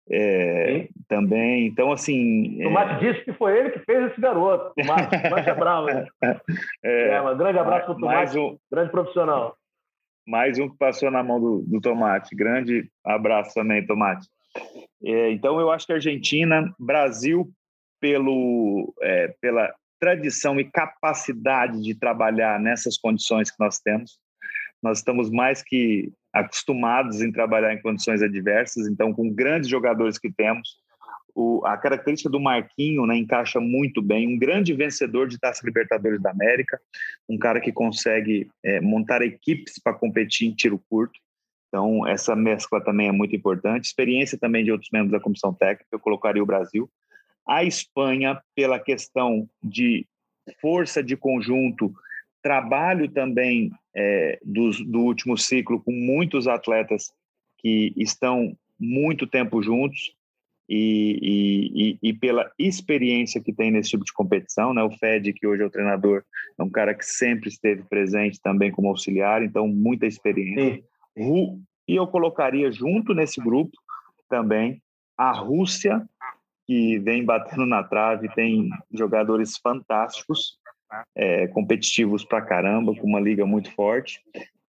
é, também. Então, assim. O Tomate é... disse que foi ele que fez esse garoto. O Tomate, é bravo. Né? É, um grande abraço para o Tomate, um, grande profissional. Mais um que passou na mão do, do Tomate. Grande abraço também, Tomate. É, então, eu acho que a Argentina, Brasil, pelo, é, pela tradição e capacidade de trabalhar nessas condições que nós temos. Nós estamos mais que acostumados em trabalhar em condições adversas, então, com grandes jogadores que temos, o, a característica do Marquinho né, encaixa muito bem. Um grande vencedor de Taça Libertadores da América, um cara que consegue é, montar equipes para competir em tiro curto. Então, essa mescla também é muito importante. Experiência também de outros membros da comissão técnica, eu colocaria o Brasil. A Espanha, pela questão de força de conjunto, trabalho também é, do, do último ciclo com muitos atletas que estão muito tempo juntos e, e, e, pela experiência que tem nesse tipo de competição, né? O Fed, que hoje é o treinador, é um cara que sempre esteve presente também como auxiliar, então muita experiência. E eu colocaria junto nesse grupo também a Rússia que vem batendo na trave, tem jogadores fantásticos, é, competitivos pra caramba, com uma liga muito forte.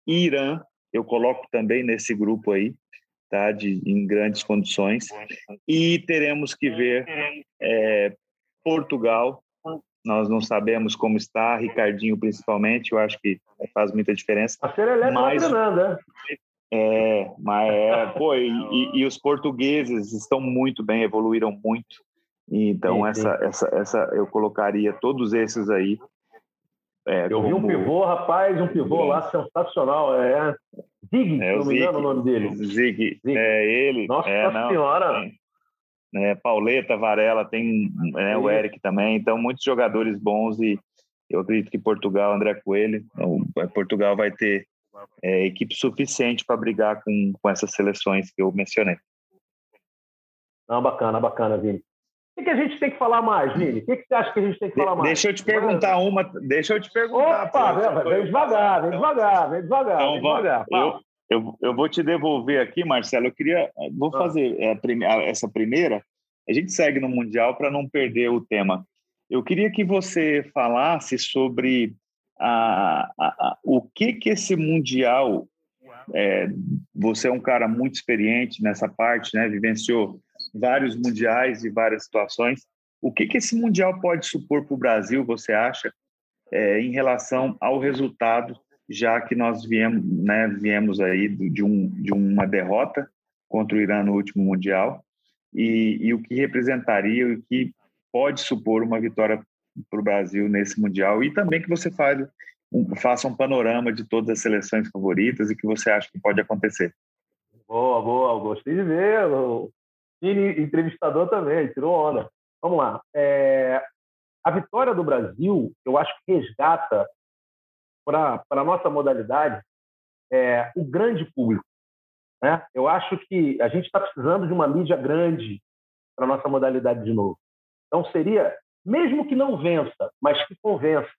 E Irã, eu coloco também nesse grupo aí, tá, de, em grandes condições. E teremos que ver é, Portugal. Nós não sabemos como está, Ricardinho principalmente, eu acho que faz muita diferença. A Serelepe tá mas, né? É, mas é, pô, e, e, os portugueses estão muito bem, evoluíram muito. Então, sim, essa, sim. essa, essa, eu colocaria todos esses aí. É, eu como... vi um pivô, rapaz, um pivô sim. lá sensacional. É Zig, é, não me engano o nome dele. Zig, Zig. é ele. Nossa é, Senhora! É, Pauleta, Varela, tem é, o Eric também. Então, muitos jogadores bons e eu acredito que Portugal, André Coelho, então, Portugal vai ter é, equipe suficiente para brigar com, com essas seleções que eu mencionei. Não, bacana, bacana, Vini. O que, a gente tem que falar mais, Vini? O que, você acha que a gente tem que falar mais? Deixa eu te perguntar uma. Deixa eu te perguntar. Opa, vem, vem devagar, vem devagar, vem devagar. Então, vem devagar. Eu, eu, eu vou te devolver aqui, Marcelo. Eu queria. Vou ah. fazer essa primeira. A gente segue no Mundial para não perder o tema. Eu queria que você falasse sobre a, a, a, o que que esse mundial é, você é um cara muito experiente nessa parte, né? Vivenciou vários mundiais e várias situações. O que que esse mundial pode supor para o Brasil? Você acha é, em relação ao resultado, já que nós viemos, né, viemos aí de, um, de uma derrota contra o Irã no último mundial e, e o que representaria e o que pode supor uma vitória para o Brasil nesse Mundial e também que você fale, um, faça um panorama de todas as seleções favoritas e que você acha que pode acontecer. Boa, boa, gostei de ver. O entrevistador também, tirou onda. Vamos lá. É, a vitória do Brasil, eu acho que resgata para a nossa modalidade é, o grande público. Né? Eu acho que a gente está precisando de uma mídia grande para a nossa modalidade de novo. Então, seria mesmo que não vença, mas que convença.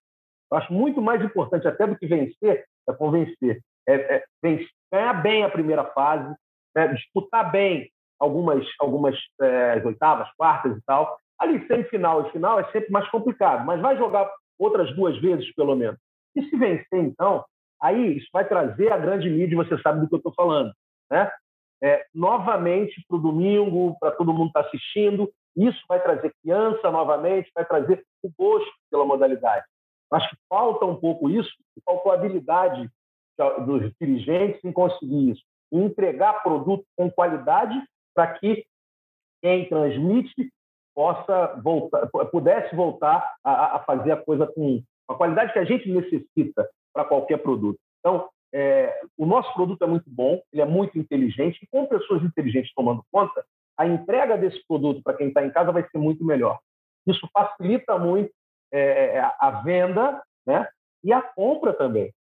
Eu acho muito mais importante até do que vencer é convencer, é, é vencer, ganhar bem a primeira fase, né? disputar bem algumas algumas é, oitavas, quartas e tal. Ali semifinal e final é sempre mais complicado, mas vai jogar outras duas vezes pelo menos. E se vencer então, aí isso vai trazer a grande mídia, você sabe do que eu estou falando, né? É, novamente para o domingo, para todo mundo estar tá assistindo, isso vai trazer criança novamente, vai trazer o gosto pela modalidade. Acho que falta um pouco isso, faltou habilidade dos dirigentes em conseguir isso, em entregar produto com qualidade para que quem transmite possa voltar, pudesse voltar a, a fazer a coisa com a qualidade que a gente necessita para qualquer produto. Então, é, o nosso produto é muito bom, ele é muito inteligente, e com pessoas inteligentes tomando conta, a entrega desse produto para quem está em casa vai ser muito melhor. Isso facilita muito é, a venda né? e a compra também.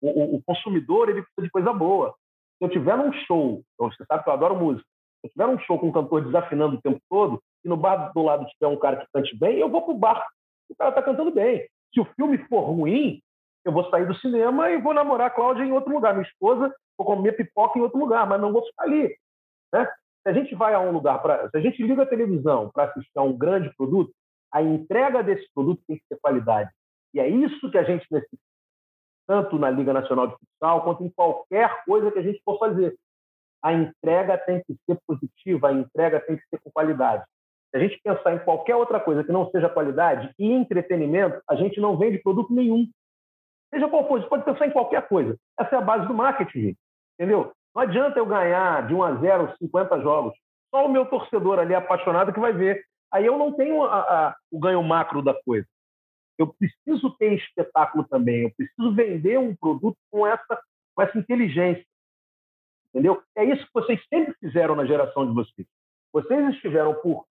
O, o, o, consumidor ele precisa de coisa boa. Se eu tiver num show, então você sabe que eu adoro música, se eu tiver um show com um cantor desafinando o tempo todo, e no bar do lado tiver um cara que cante bem, eu vou para o bar. O cara está cantando bem. Se o filme for ruim, eu vou sair do cinema e vou namorar a Cláudia em outro lugar. Minha esposa, vou comer pipoca em outro lugar, mas não vou ficar ali. Né? Se a gente vai a um lugar, para, se a gente liga a televisão para assistir a um grande produto, a entrega desse produto tem que ter qualidade. E é isso que a gente necessita, tanto na Liga Nacional de Futsal, quanto em qualquer coisa que a gente for fazer. A entrega tem que ser positiva, a entrega tem que ser com qualidade. Se a gente pensar em qualquer outra coisa que não seja qualidade e entretenimento, a gente não vende produto nenhum. Seja qual for, você pode pensar em qualquer coisa. Essa é a base do marketing, entendeu? Não adianta eu ganhar de 1 a 0 50 jogos. Só o meu torcedor ali apaixonado que vai ver. Aí eu não tenho a, a, o ganho macro da coisa. Eu preciso ter espetáculo também. Eu preciso vender um produto com essa, com essa inteligência. Entendeu? É isso que vocês sempre fizeram na geração de vocês. Vocês estiveram por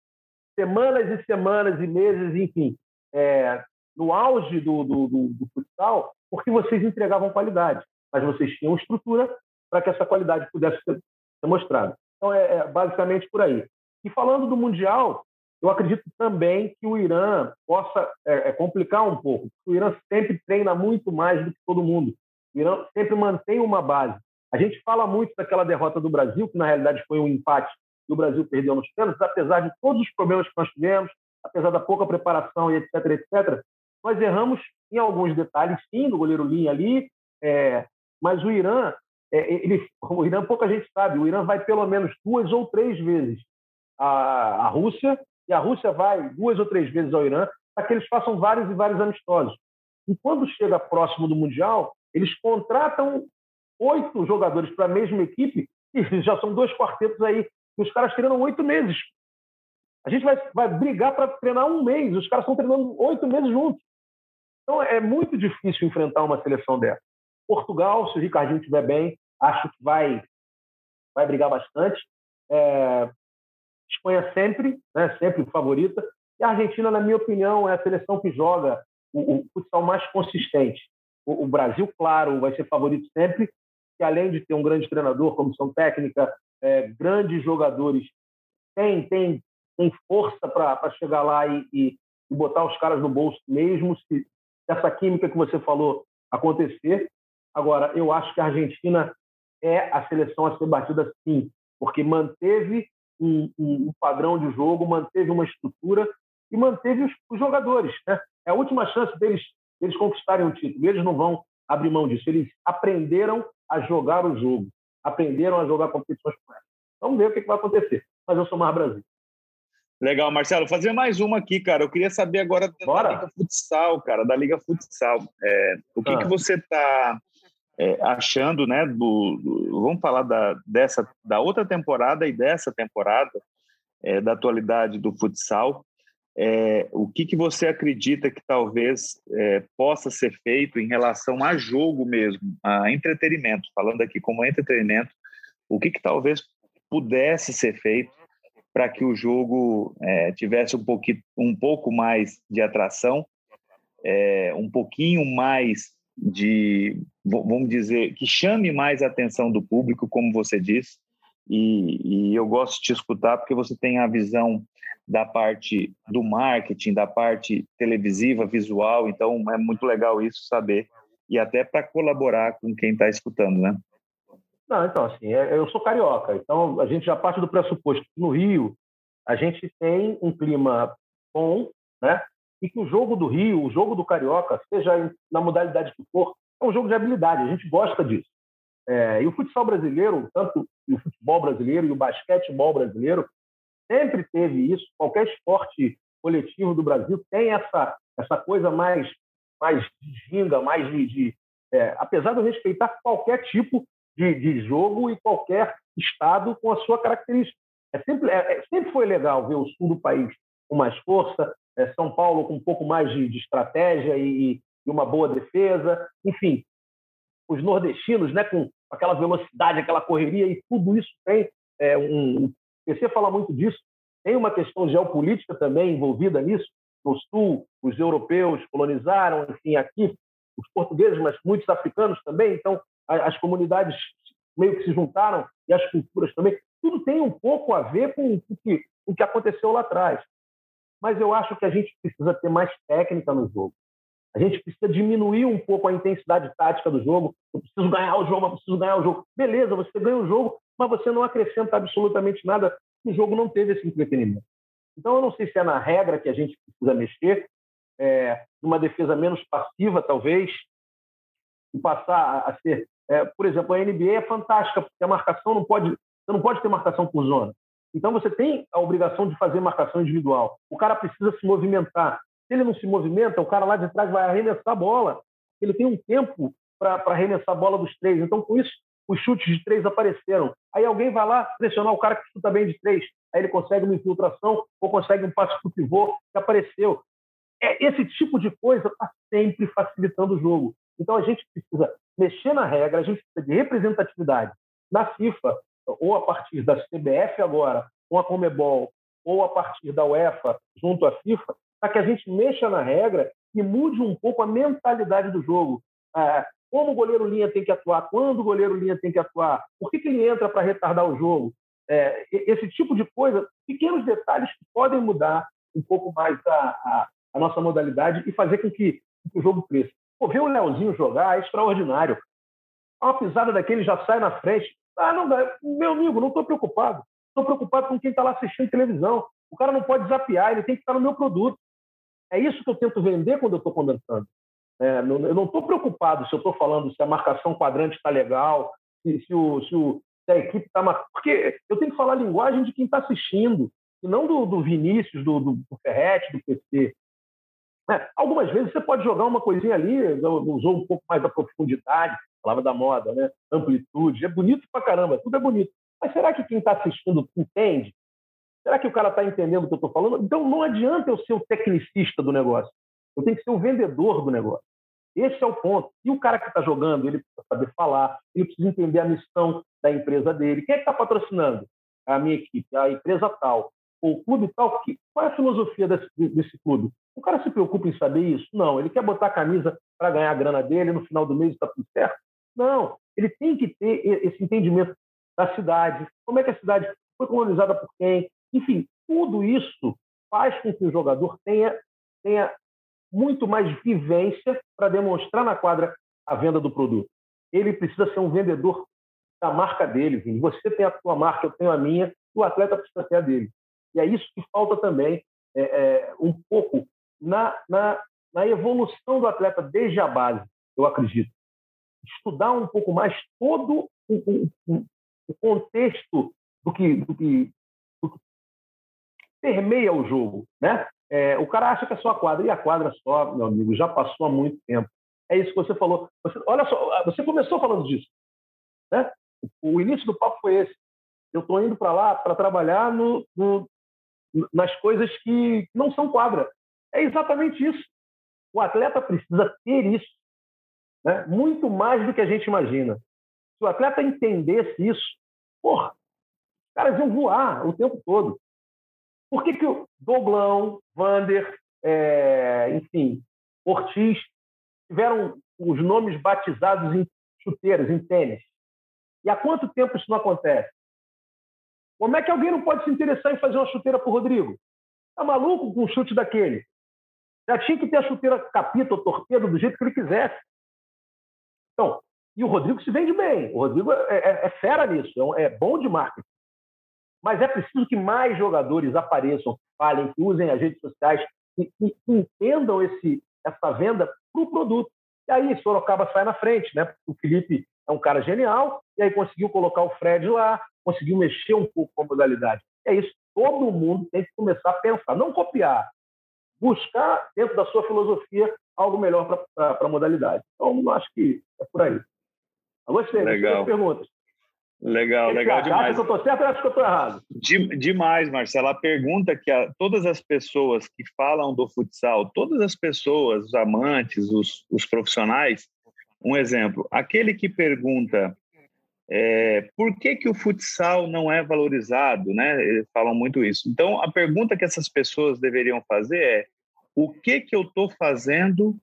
semanas e semanas e meses, enfim, é, no auge do, do, do, do futsal, porque vocês entregavam qualidade, mas vocês tinham estrutura para que essa qualidade pudesse ser, mostrada. Então, é, é, basicamente por aí. E falando do Mundial, eu acredito também que o Irã possa é, é, complicar um pouco. O Irã sempre treina muito mais do que todo mundo. O Irã sempre mantém uma base. A gente fala muito daquela derrota do Brasil, que na realidade foi um empate e o Brasil perdeu nos pênaltis, apesar de todos os problemas que nós tivemos, apesar da pouca preparação e etc, etc. Nós erramos em alguns detalhes, sim, do goleiro Linha ali, é, mas o Irã, é, ele, o Irã pouca gente sabe, o Irã vai pelo menos duas ou três vezes à, à Rússia, e a Rússia vai duas ou três vezes ao Irã, para que eles façam vários e vários amistosos. E quando chega próximo do Mundial, eles contratam oito jogadores para a mesma equipe, e já são dois quartetos aí, e os caras treinam oito meses. A gente vai, vai brigar para treinar um mês, os caras estão treinando oito meses juntos. Então é muito difícil enfrentar uma seleção dessa. Portugal, se o Ricardinho estiver bem, acho que vai, vai brigar bastante. É, Espanha sempre, né, sempre favorita. E a Argentina, na minha opinião, é a seleção que joga o, o futsal mais consistente. O, o, Brasil, claro, vai ser favorito sempre, que além de ter um grande treinador, comissão técnica, é, grandes jogadores, tem, tem, tem força para chegar lá e, e, e botar os caras no bolso mesmo, se, essa química que você falou acontecer. Agora, eu acho que a Argentina é a seleção a ser batida sim, porque manteve um, um, um padrão de jogo, manteve uma estrutura e manteve os, os jogadores. Né? É a última chance deles, deles conquistarem o título. Eles não vão abrir mão disso. Eles aprenderam a jogar o jogo, aprenderam a jogar competições com elas. Vamos ver o que, que vai acontecer. Mas eu sou mais Brasil. Legal, Marcelo. Fazer mais uma aqui, cara. Eu queria saber agora Bora. da Liga Futsal, cara, da Liga Futsal. É, o que, ah. que você está é, achando, né? Do, do, vamos falar da, dessa, da outra temporada e dessa temporada, é, da atualidade do futsal. É, o que, que você acredita que talvez é, possa ser feito em relação a jogo mesmo, a entretenimento? Falando aqui como entretenimento, o que, que talvez pudesse ser feito para que o jogo é, tivesse um, um pouco mais de atração, é, um pouquinho mais de, vamos dizer, que chame mais a atenção do público, como você disse, e, e eu gosto de te escutar porque você tem a visão da parte do marketing, da parte televisiva, visual, então é muito legal isso saber e até para colaborar com quem está escutando, né? Não, então, assim, é, eu sou carioca, então a gente já parte do pressuposto que no Rio a gente tem um clima bom, né? E que o jogo do Rio, o jogo do carioca, seja na modalidade que for, é um jogo de habilidade, a gente gosta disso. É, e o futsal brasileiro, tanto o futebol brasileiro e o basquetebol brasileiro, sempre teve isso. Qualquer esporte coletivo do Brasil tem essa, essa coisa mais, mais de ginga, mais de. de é, apesar de eu respeitar qualquer tipo de, de jogo e qualquer estado com a sua característica. É sempre, é, é, sempre foi legal ver o sul do país com mais força, é, São Paulo com um pouco mais de, de estratégia e, e, uma boa defesa, enfim, os nordestinos, né, com aquela velocidade, aquela correria e tudo isso tem é, um, o PC fala muito disso, tem uma questão geopolítica também envolvida nisso. No sul, os europeus colonizaram, enfim, aqui os portugueses, mas muitos africanos também. Então, as comunidades meio que se juntaram e as culturas também. Tudo tem um pouco a ver com o que, o que aconteceu lá atrás. Mas eu acho que a gente precisa ter mais técnica no jogo. A gente precisa diminuir um pouco a intensidade tática do jogo. Eu preciso ganhar o jogo, eu preciso ganhar o jogo. Beleza, você ganha o jogo, mas você não acrescenta absolutamente nada. O jogo não teve esse entretenimento. Então, eu não sei se é na regra que a gente precisa mexer, é, uma defesa menos passiva, talvez, e passar a ser. É, por exemplo, a NBA é fantástica, porque a marcação não pode. Você não pode ter marcação por zona. Então, você tem a obrigação de fazer marcação individual. O cara precisa se movimentar. Se ele não se movimenta, o cara lá de trás vai arremessar a bola. Ele tem um tempo para arremessar a bola dos três. Então, com isso, os chutes de três apareceram. Aí alguém vai lá pressionar o cara que chuta bem de três. Aí ele consegue uma infiltração ou consegue um passe para o pivô que apareceu. É, esse tipo de coisa está sempre facilitando o jogo. Então a gente precisa mexer na regra, a gente precisa de representatividade na FIFA, ou a partir da CBF agora, com a Comebol, ou a partir da UEFA junto à FIFA, para que a gente mexa na regra e mude um pouco a mentalidade do jogo. Ah, como o goleiro linha tem que atuar, quando o goleiro linha tem que atuar, por que, que ele entra para retardar o jogo. É, esse tipo de coisa, pequenos detalhes que podem mudar um pouco mais a, a, a nossa modalidade e fazer com que, que, o jogo cresça. Pô, ver o Leozinho jogar é extraordinário. Uma pisada daquele já sai na frente. Ah, não dá. Meu amigo, não estou preocupado. Estou preocupado com quem está lá assistindo televisão. O cara não pode desafiar, ele tem que estar no meu produto. É isso que eu tento vender quando eu estou comentando. É, eu não estou preocupado se eu estou falando se a marcação quadrante está legal, se, se, o, se, o, se, a equipe está. Porque eu tenho que falar a linguagem de quem está assistindo, e não do, do Vinícius, do, do, do Ferretti, do PC. É, algumas vezes você pode jogar uma coisinha ali, usou um pouco mais da profundidade, palavra da moda, né? amplitude, é bonito pra caramba, tudo é bonito. Mas será que quem está assistindo entende? Será que o cara está entendendo o que eu estou falando? Então não adianta eu ser o tecnicista do negócio. Eu tenho que ser o vendedor do negócio. Esse é o ponto. E o cara que está jogando, ele precisa saber falar, ele precisa entender a missão da empresa dele. Quem é que está patrocinando? A minha equipe, a empresa tal, o clube tal. Que, qual é a filosofia desse, desse clube? O cara se preocupa em saber isso? Não. Ele quer botar a camisa para ganhar a grana dele, no final do mês está tudo certo? Não. Ele tem que ter esse entendimento da cidade, como é que a cidade foi colonizada por quem, enfim, tudo isso faz com que o jogador tenha, tenha muito mais vivência para demonstrar na quadra a venda do produto. Ele precisa ser um vendedor da marca dele. Vini. Você tem a sua marca, eu tenho a minha, o atleta precisa ter a dele. E é isso que falta também é, é, um pouco na, na, na evolução do atleta desde a base, eu acredito. Estudar um pouco mais todo o, o, o contexto do que, do que, do que permeia o jogo, né? É, o cara acha que é só a quadra, e a quadra só, meu amigo, já passou há muito tempo. É isso que você falou. Você, olha só, você começou falando disso. Né? O início do papo foi esse. Eu estou indo para lá para trabalhar no, no, nas coisas que não são quadra. É exatamente isso. O atleta precisa ter isso. Né? Muito mais do que a gente imagina. Se o atleta entendesse isso, porra, os caras iam voar o tempo todo. Por que, que o Douglão, Vander, é, enfim, Ortiz tiveram os nomes batizados em chuteiras, em tênis? E há quanto tempo isso não acontece? Como é que alguém não pode se interessar em fazer uma chuteira para o Rodrigo? Tá maluco com um chute daquele? Já tinha que ter a chuteira capita ou torpedo do jeito que ele quisesse. Então, e o Rodrigo se vende bem. O Rodrigo é, é, é fera nisso, é, é bom de marketing. Mas é preciso que mais jogadores apareçam, falem, que usem as redes sociais e, e entendam esse, essa venda para o produto. E aí Sorocaba sai na frente, né? O Felipe é um cara genial e aí conseguiu colocar o Fred lá, conseguiu mexer um pouco com a modalidade. É isso. Todo mundo tem que começar a pensar, não copiar, buscar dentro da sua filosofia algo melhor para a modalidade. Então, acho que é por aí. Gostei. Legal. perguntas. Legal, Esse legal demais. Acha que eu estou certo ou acha que eu estou errado? De, demais, Marcelo. A pergunta que a, todas as pessoas que falam do futsal, todas as pessoas, os amantes, os, os profissionais, um exemplo, aquele que pergunta é, por que, que o futsal não é valorizado, né? Eles falam muito isso. Então, a pergunta que essas pessoas deveriam fazer é o que, que eu estou fazendo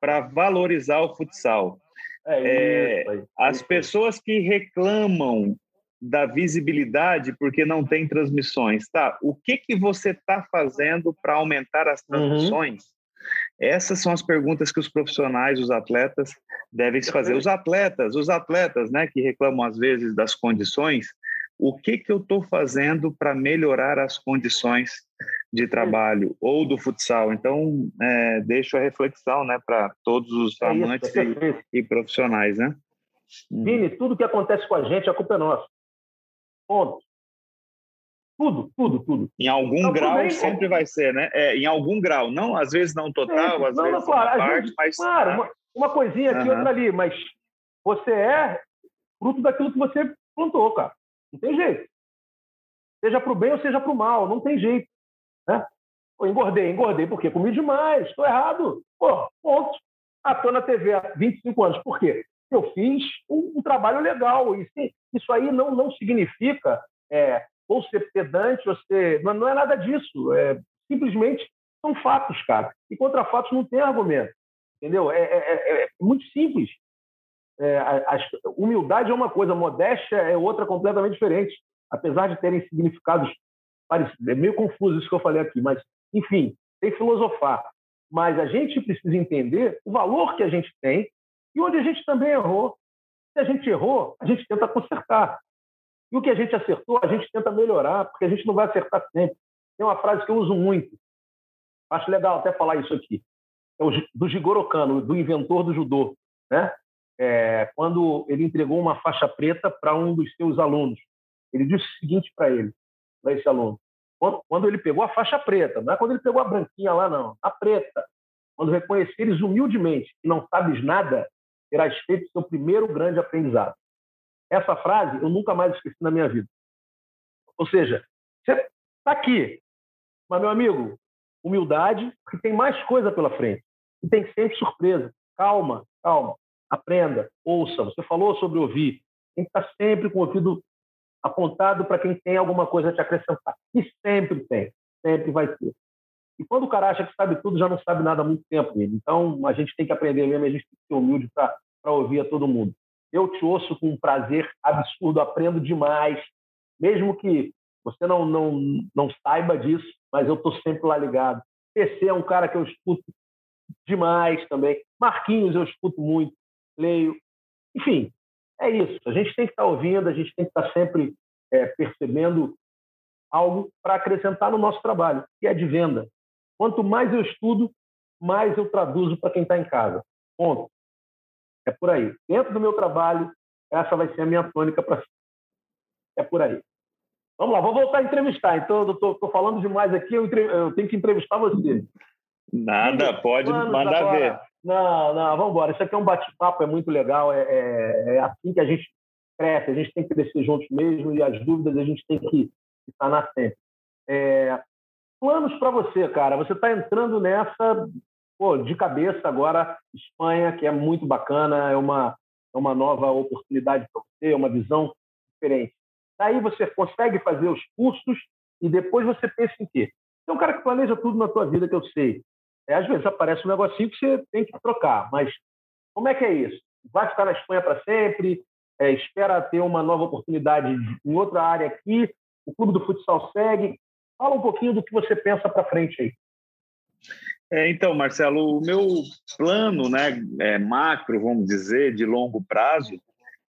para valorizar o futsal? É, é, as pessoas que reclamam da visibilidade porque não tem transmissões, tá? O que que você está fazendo para aumentar as uhum. transmissões? Uhum. Essas são as perguntas que os profissionais, os atletas devem se fazer. Os atletas, os atletas, né, que reclamam às vezes das condições, o que que eu estou fazendo para melhorar as condições de trabalho ou do futsal. Então, é, deixo a reflexão né, para todos os é amantes isso, é e, e, profissionais. Né? Hum. Vini, tudo que acontece com a gente, a culpa é nossa. Ponto. Tudo, tudo, tudo. Em algum então, grau bem, sempre vai ser, né? É, em algum grau. Não, às vezes não total, às não, vezes não, claro, parte, mas... Claro, uma, uma coisinha aqui, uhum. outra ali, mas você é fruto daquilo que você plantou, cara. Não tem jeito. Seja para o bem ou seja para o mal, não tem jeito. Né? Pô, engordei, engordei, porque comi demais, estou errado. Pô, ponto. Ah, estou na TV há 25 anos. Por quê? Eu fiz um, um trabalho legal. E isso aí não, não significa é, ou ser pedante, ou ser. Não, não é nada disso. É, simplesmente são fatos, cara. E contra fatos não tem argumento. Entendeu? É, é, é, é muito simples. É, a, a humildade é uma coisa, modéstia é outra completamente diferente. Apesar de terem significados é meio confuso isso que eu falei aqui, mas, enfim, tem que filosofar. Mas a gente precisa entender o valor que a gente tem e onde a gente também errou. Se a gente errou, a gente tenta consertar. E o que a gente acertou, a gente tenta melhorar, porque a gente não vai acertar sempre. Tem uma frase que eu uso muito, acho legal até falar isso aqui, é o do Jigoro Kano, do inventor do judô, né? É, quando ele entregou uma faixa preta para um dos seus alunos. Ele disse o seguinte para ele: para esse aluno. Quando, quando, ele pegou a faixa preta, não é quando ele pegou a branquinha lá, não, a preta. Quando reconheceres humildemente que não sabes nada, terás feito seu primeiro grande aprendizado. Essa frase eu nunca mais esqueci na minha vida. Ou seja, você está aqui, mas, meu amigo, humildade, porque tem mais coisa pela frente. E tem sempre surpresa. Calma, calma. Aprenda, ouça. Você falou sobre ouvir. Tem que estar sempre com o ouvido apontado para quem tem alguma coisa a te acrescentar. E sempre tem, sempre vai ter. E quando o cara acha que sabe tudo, já não sabe nada há muito tempo. Então, a gente tem que aprender mesmo, a gente tem que ser humilde para ouvir a todo mundo. Eu te ouço com um prazer absurdo, aprendo demais, mesmo que você não, não, não saiba disso, mas eu estou sempre lá ligado. PC é um cara que eu escuto demais também. Marquinhos eu escuto muito, leio. Enfim, é isso. A gente tem que estar ouvindo, a gente tem que estar sempre é, percebendo algo para acrescentar no nosso trabalho, que é de venda. Quanto mais eu estudo, mais eu traduzo para quem está em casa. Ponto. É por aí. Dentro do meu trabalho, essa vai ser a minha tônica para É por aí. Vamos lá, vou voltar a entrevistar. Então, eu estou falando demais aqui, eu, entre... eu, tenho que entrevistar você. Nada, pode mandar ver. Não, não, vamos embora. Isso aqui é um bate-papo, é muito legal. É, é, é, assim que a gente cresce, a gente tem que crescer juntos mesmo e as dúvidas a gente tem que sanar sempre. É, planos para você, cara. Você está entrando nessa pô, de cabeça agora, Espanha, que é muito bacana, é uma, é uma nova oportunidade para você, é uma visão diferente. Daí você consegue fazer os cursos e depois você pensa em quê? Você é um cara que planeja tudo na tua vida, que eu sei. É, às vezes aparece um negocinho que você tem que trocar, mas como é que é isso? Vai ficar na Espanha para sempre? É, espera ter uma nova oportunidade em outra área aqui? O clube do futsal segue? Fala um pouquinho do que você pensa para frente aí. É, então, Marcelo, o meu plano, né, é, macro, vamos dizer, de longo prazo,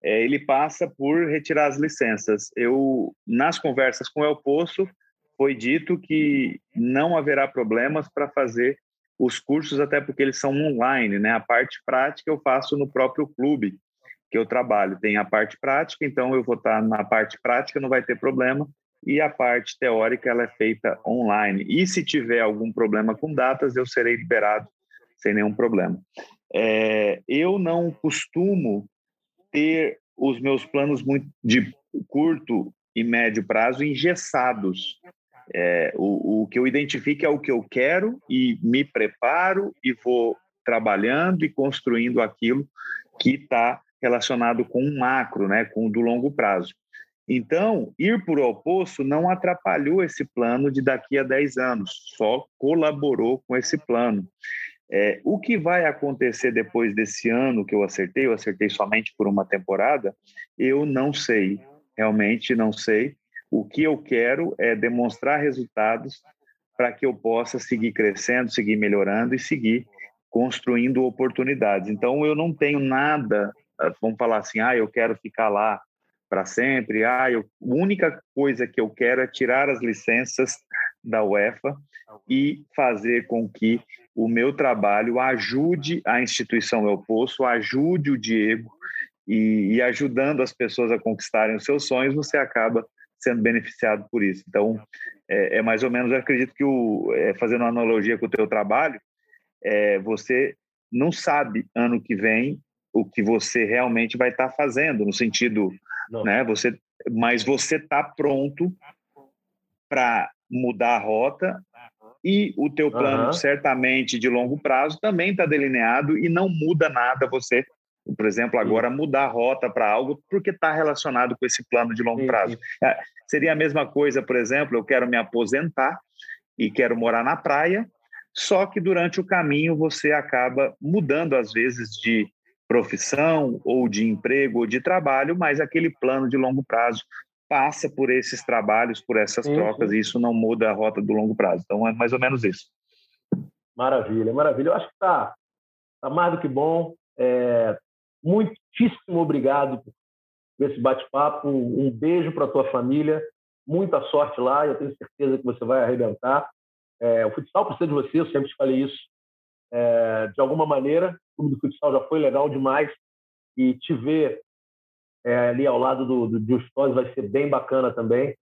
é, ele passa por retirar as licenças. Eu, nas conversas com o El Poço, foi dito que não haverá problemas para fazer os cursos, até porque eles são online, né? A parte prática eu faço no próprio clube que eu trabalho. Tem a parte prática, então eu vou estar na parte prática, não vai ter problema. E a parte teórica ela é feita online. E se tiver algum problema com datas, eu serei liberado sem nenhum problema. É, eu não costumo ter os meus planos muito de curto e médio prazo engessados. É, o, o que eu identifico é o que eu quero e me preparo e vou trabalhando e construindo aquilo que está relacionado com o macro, né, com o do longo prazo. Então, ir o oposto não atrapalhou esse plano de daqui a 10 anos, só colaborou com esse plano. É, o que vai acontecer depois desse ano que eu acertei, eu acertei somente por uma temporada, eu não sei, realmente não sei. O que eu quero é demonstrar resultados para que eu possa seguir crescendo, seguir melhorando e seguir construindo oportunidades. Então, eu não tenho nada, vamos falar assim, ah, eu quero ficar lá para sempre. Ah, eu, a única coisa que eu quero é tirar as licenças da UEFA e fazer com que o meu trabalho ajude a instituição Eu Poço, ajude o Diego e, e, ajudando as pessoas a conquistarem os seus sonhos, você acaba sendo beneficiado por isso. Então, é, é mais ou menos, eu acredito que, o, é, fazendo uma analogia com o teu trabalho, é, você não sabe ano que vem o que você realmente vai estar tá fazendo, no sentido né? Você, mas você está pronto para mudar a rota e o teu plano uhum. certamente de longo prazo também está delineado e não muda nada você por exemplo agora mudar a rota para algo porque está relacionado com esse plano de longo prazo é, seria a mesma coisa por exemplo eu quero me aposentar e quero morar na praia só que durante o caminho você acaba mudando às vezes de profissão ou de emprego ou de trabalho, mas aquele plano de longo prazo passa por esses trabalhos, por essas trocas, e isso não muda a rota do longo prazo. Então, é mais ou menos isso. Maravilha, maravilha. Eu acho que está tá mais do que bom. É, muitíssimo obrigado por esse bate-papo. Um beijo para a tua família. Muita sorte lá. Eu tenho certeza que você vai arrebentar. É, o futsal precisa de você, eu sempre te falei isso. É, de alguma maneira, o clube do futsal já foi legal demais e te ver é, ali ao lado do, do vai ser bem bacana também,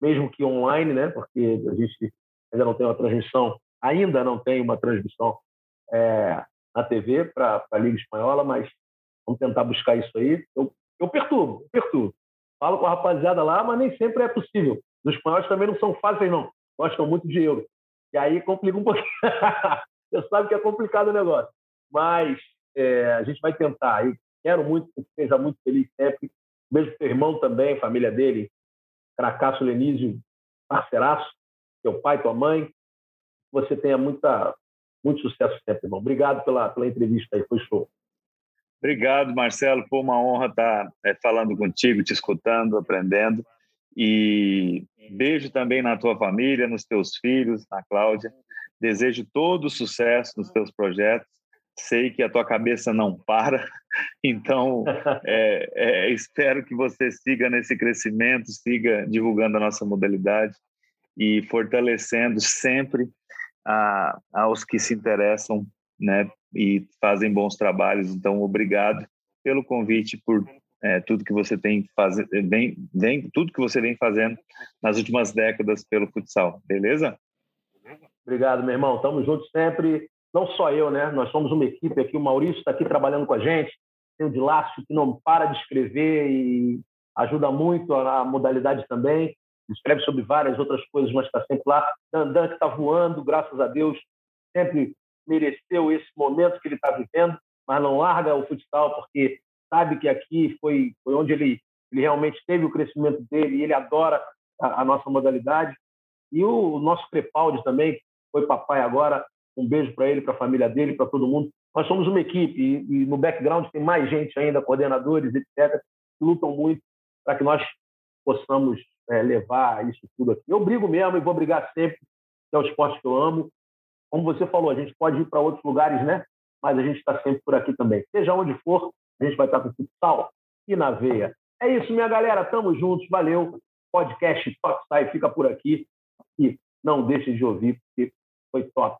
mesmo que online, né? Porque a gente ainda não tem uma transmissão, ainda não tem uma transmissão é, na TV para a Liga Espanhola, mas vamos tentar buscar isso aí. Eu, eu perturbo, eu perturbo. Falo com a rapaziada lá, mas nem sempre é possível. Os espanhóis também não são fáceis, não. Gostam muito de euro. E aí complica um pouquinho. Você sabe que é complicado o negócio. Mas é, a gente vai tentar. E quero muito que seja muito feliz sempre. Beijo o irmão também, família dele, Cracasso Lenísio, parceiraço, teu pai, tua mãe. Você tenha muita, muito sucesso sempre, irmão. Obrigado pela, pela entrevista aí, foi show. Obrigado, Marcelo. Foi uma honra estar é, falando contigo, te escutando, aprendendo. E beijo também na tua família, nos teus filhos, na Cláudia. Desejo todo sucesso nos teus projetos. Sei que a tua cabeça não para, então é, é, espero que você siga nesse crescimento, siga divulgando a nossa modalidade e fortalecendo sempre a, aos que se interessam, né, e fazem bons trabalhos. Então, obrigado pelo convite, por é, tudo que você tem fazer, vem, vem, tudo que você vem fazendo nas últimas décadas pelo futsal, beleza? Obrigado, meu irmão. Estamos juntos sempre. Não só eu, né? Nós somos uma equipe aqui. O Maurício está aqui trabalhando com a gente. Tem o Dilácio, que não para de escrever e ajuda muito a, modalidade também. Escreve sobre várias outras coisas, mas está sempre lá. Dandan, que está voando, graças a Deus, sempre mereceu esse momento que ele está vivendo, mas não larga o futsal, porque sabe que aqui foi, foi onde ele, ele realmente teve o crescimento dele e ele adora a, a nossa modalidade. E o, o nosso Crepaldi também, foi papai agora. Um beijo para ele, para a família dele, para todo mundo. Nós somos uma equipe e, e, no background tem mais gente ainda, coordenadores, etc., que lutam muito para que nós possamos é, levar isso tudo aqui. Eu brigo mesmo e vou brigar sempre, que é o esporte que eu amo. Como você falou, a gente pode ir para outros lugares, né? Mas a gente está sempre por aqui também. Seja onde for, a gente vai estar com futsal e na veia. É isso, minha galera. Tamo juntos. Valeu. Podcast Sai fica por aqui. E não deixe de ouvir, porque foi top.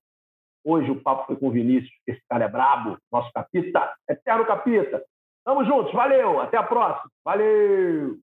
Hoje o papo foi com o Vinícius, esse cara é brabo, nosso capita, eterno capita. Tamo juntos, valeu, até a próxima. Valeu!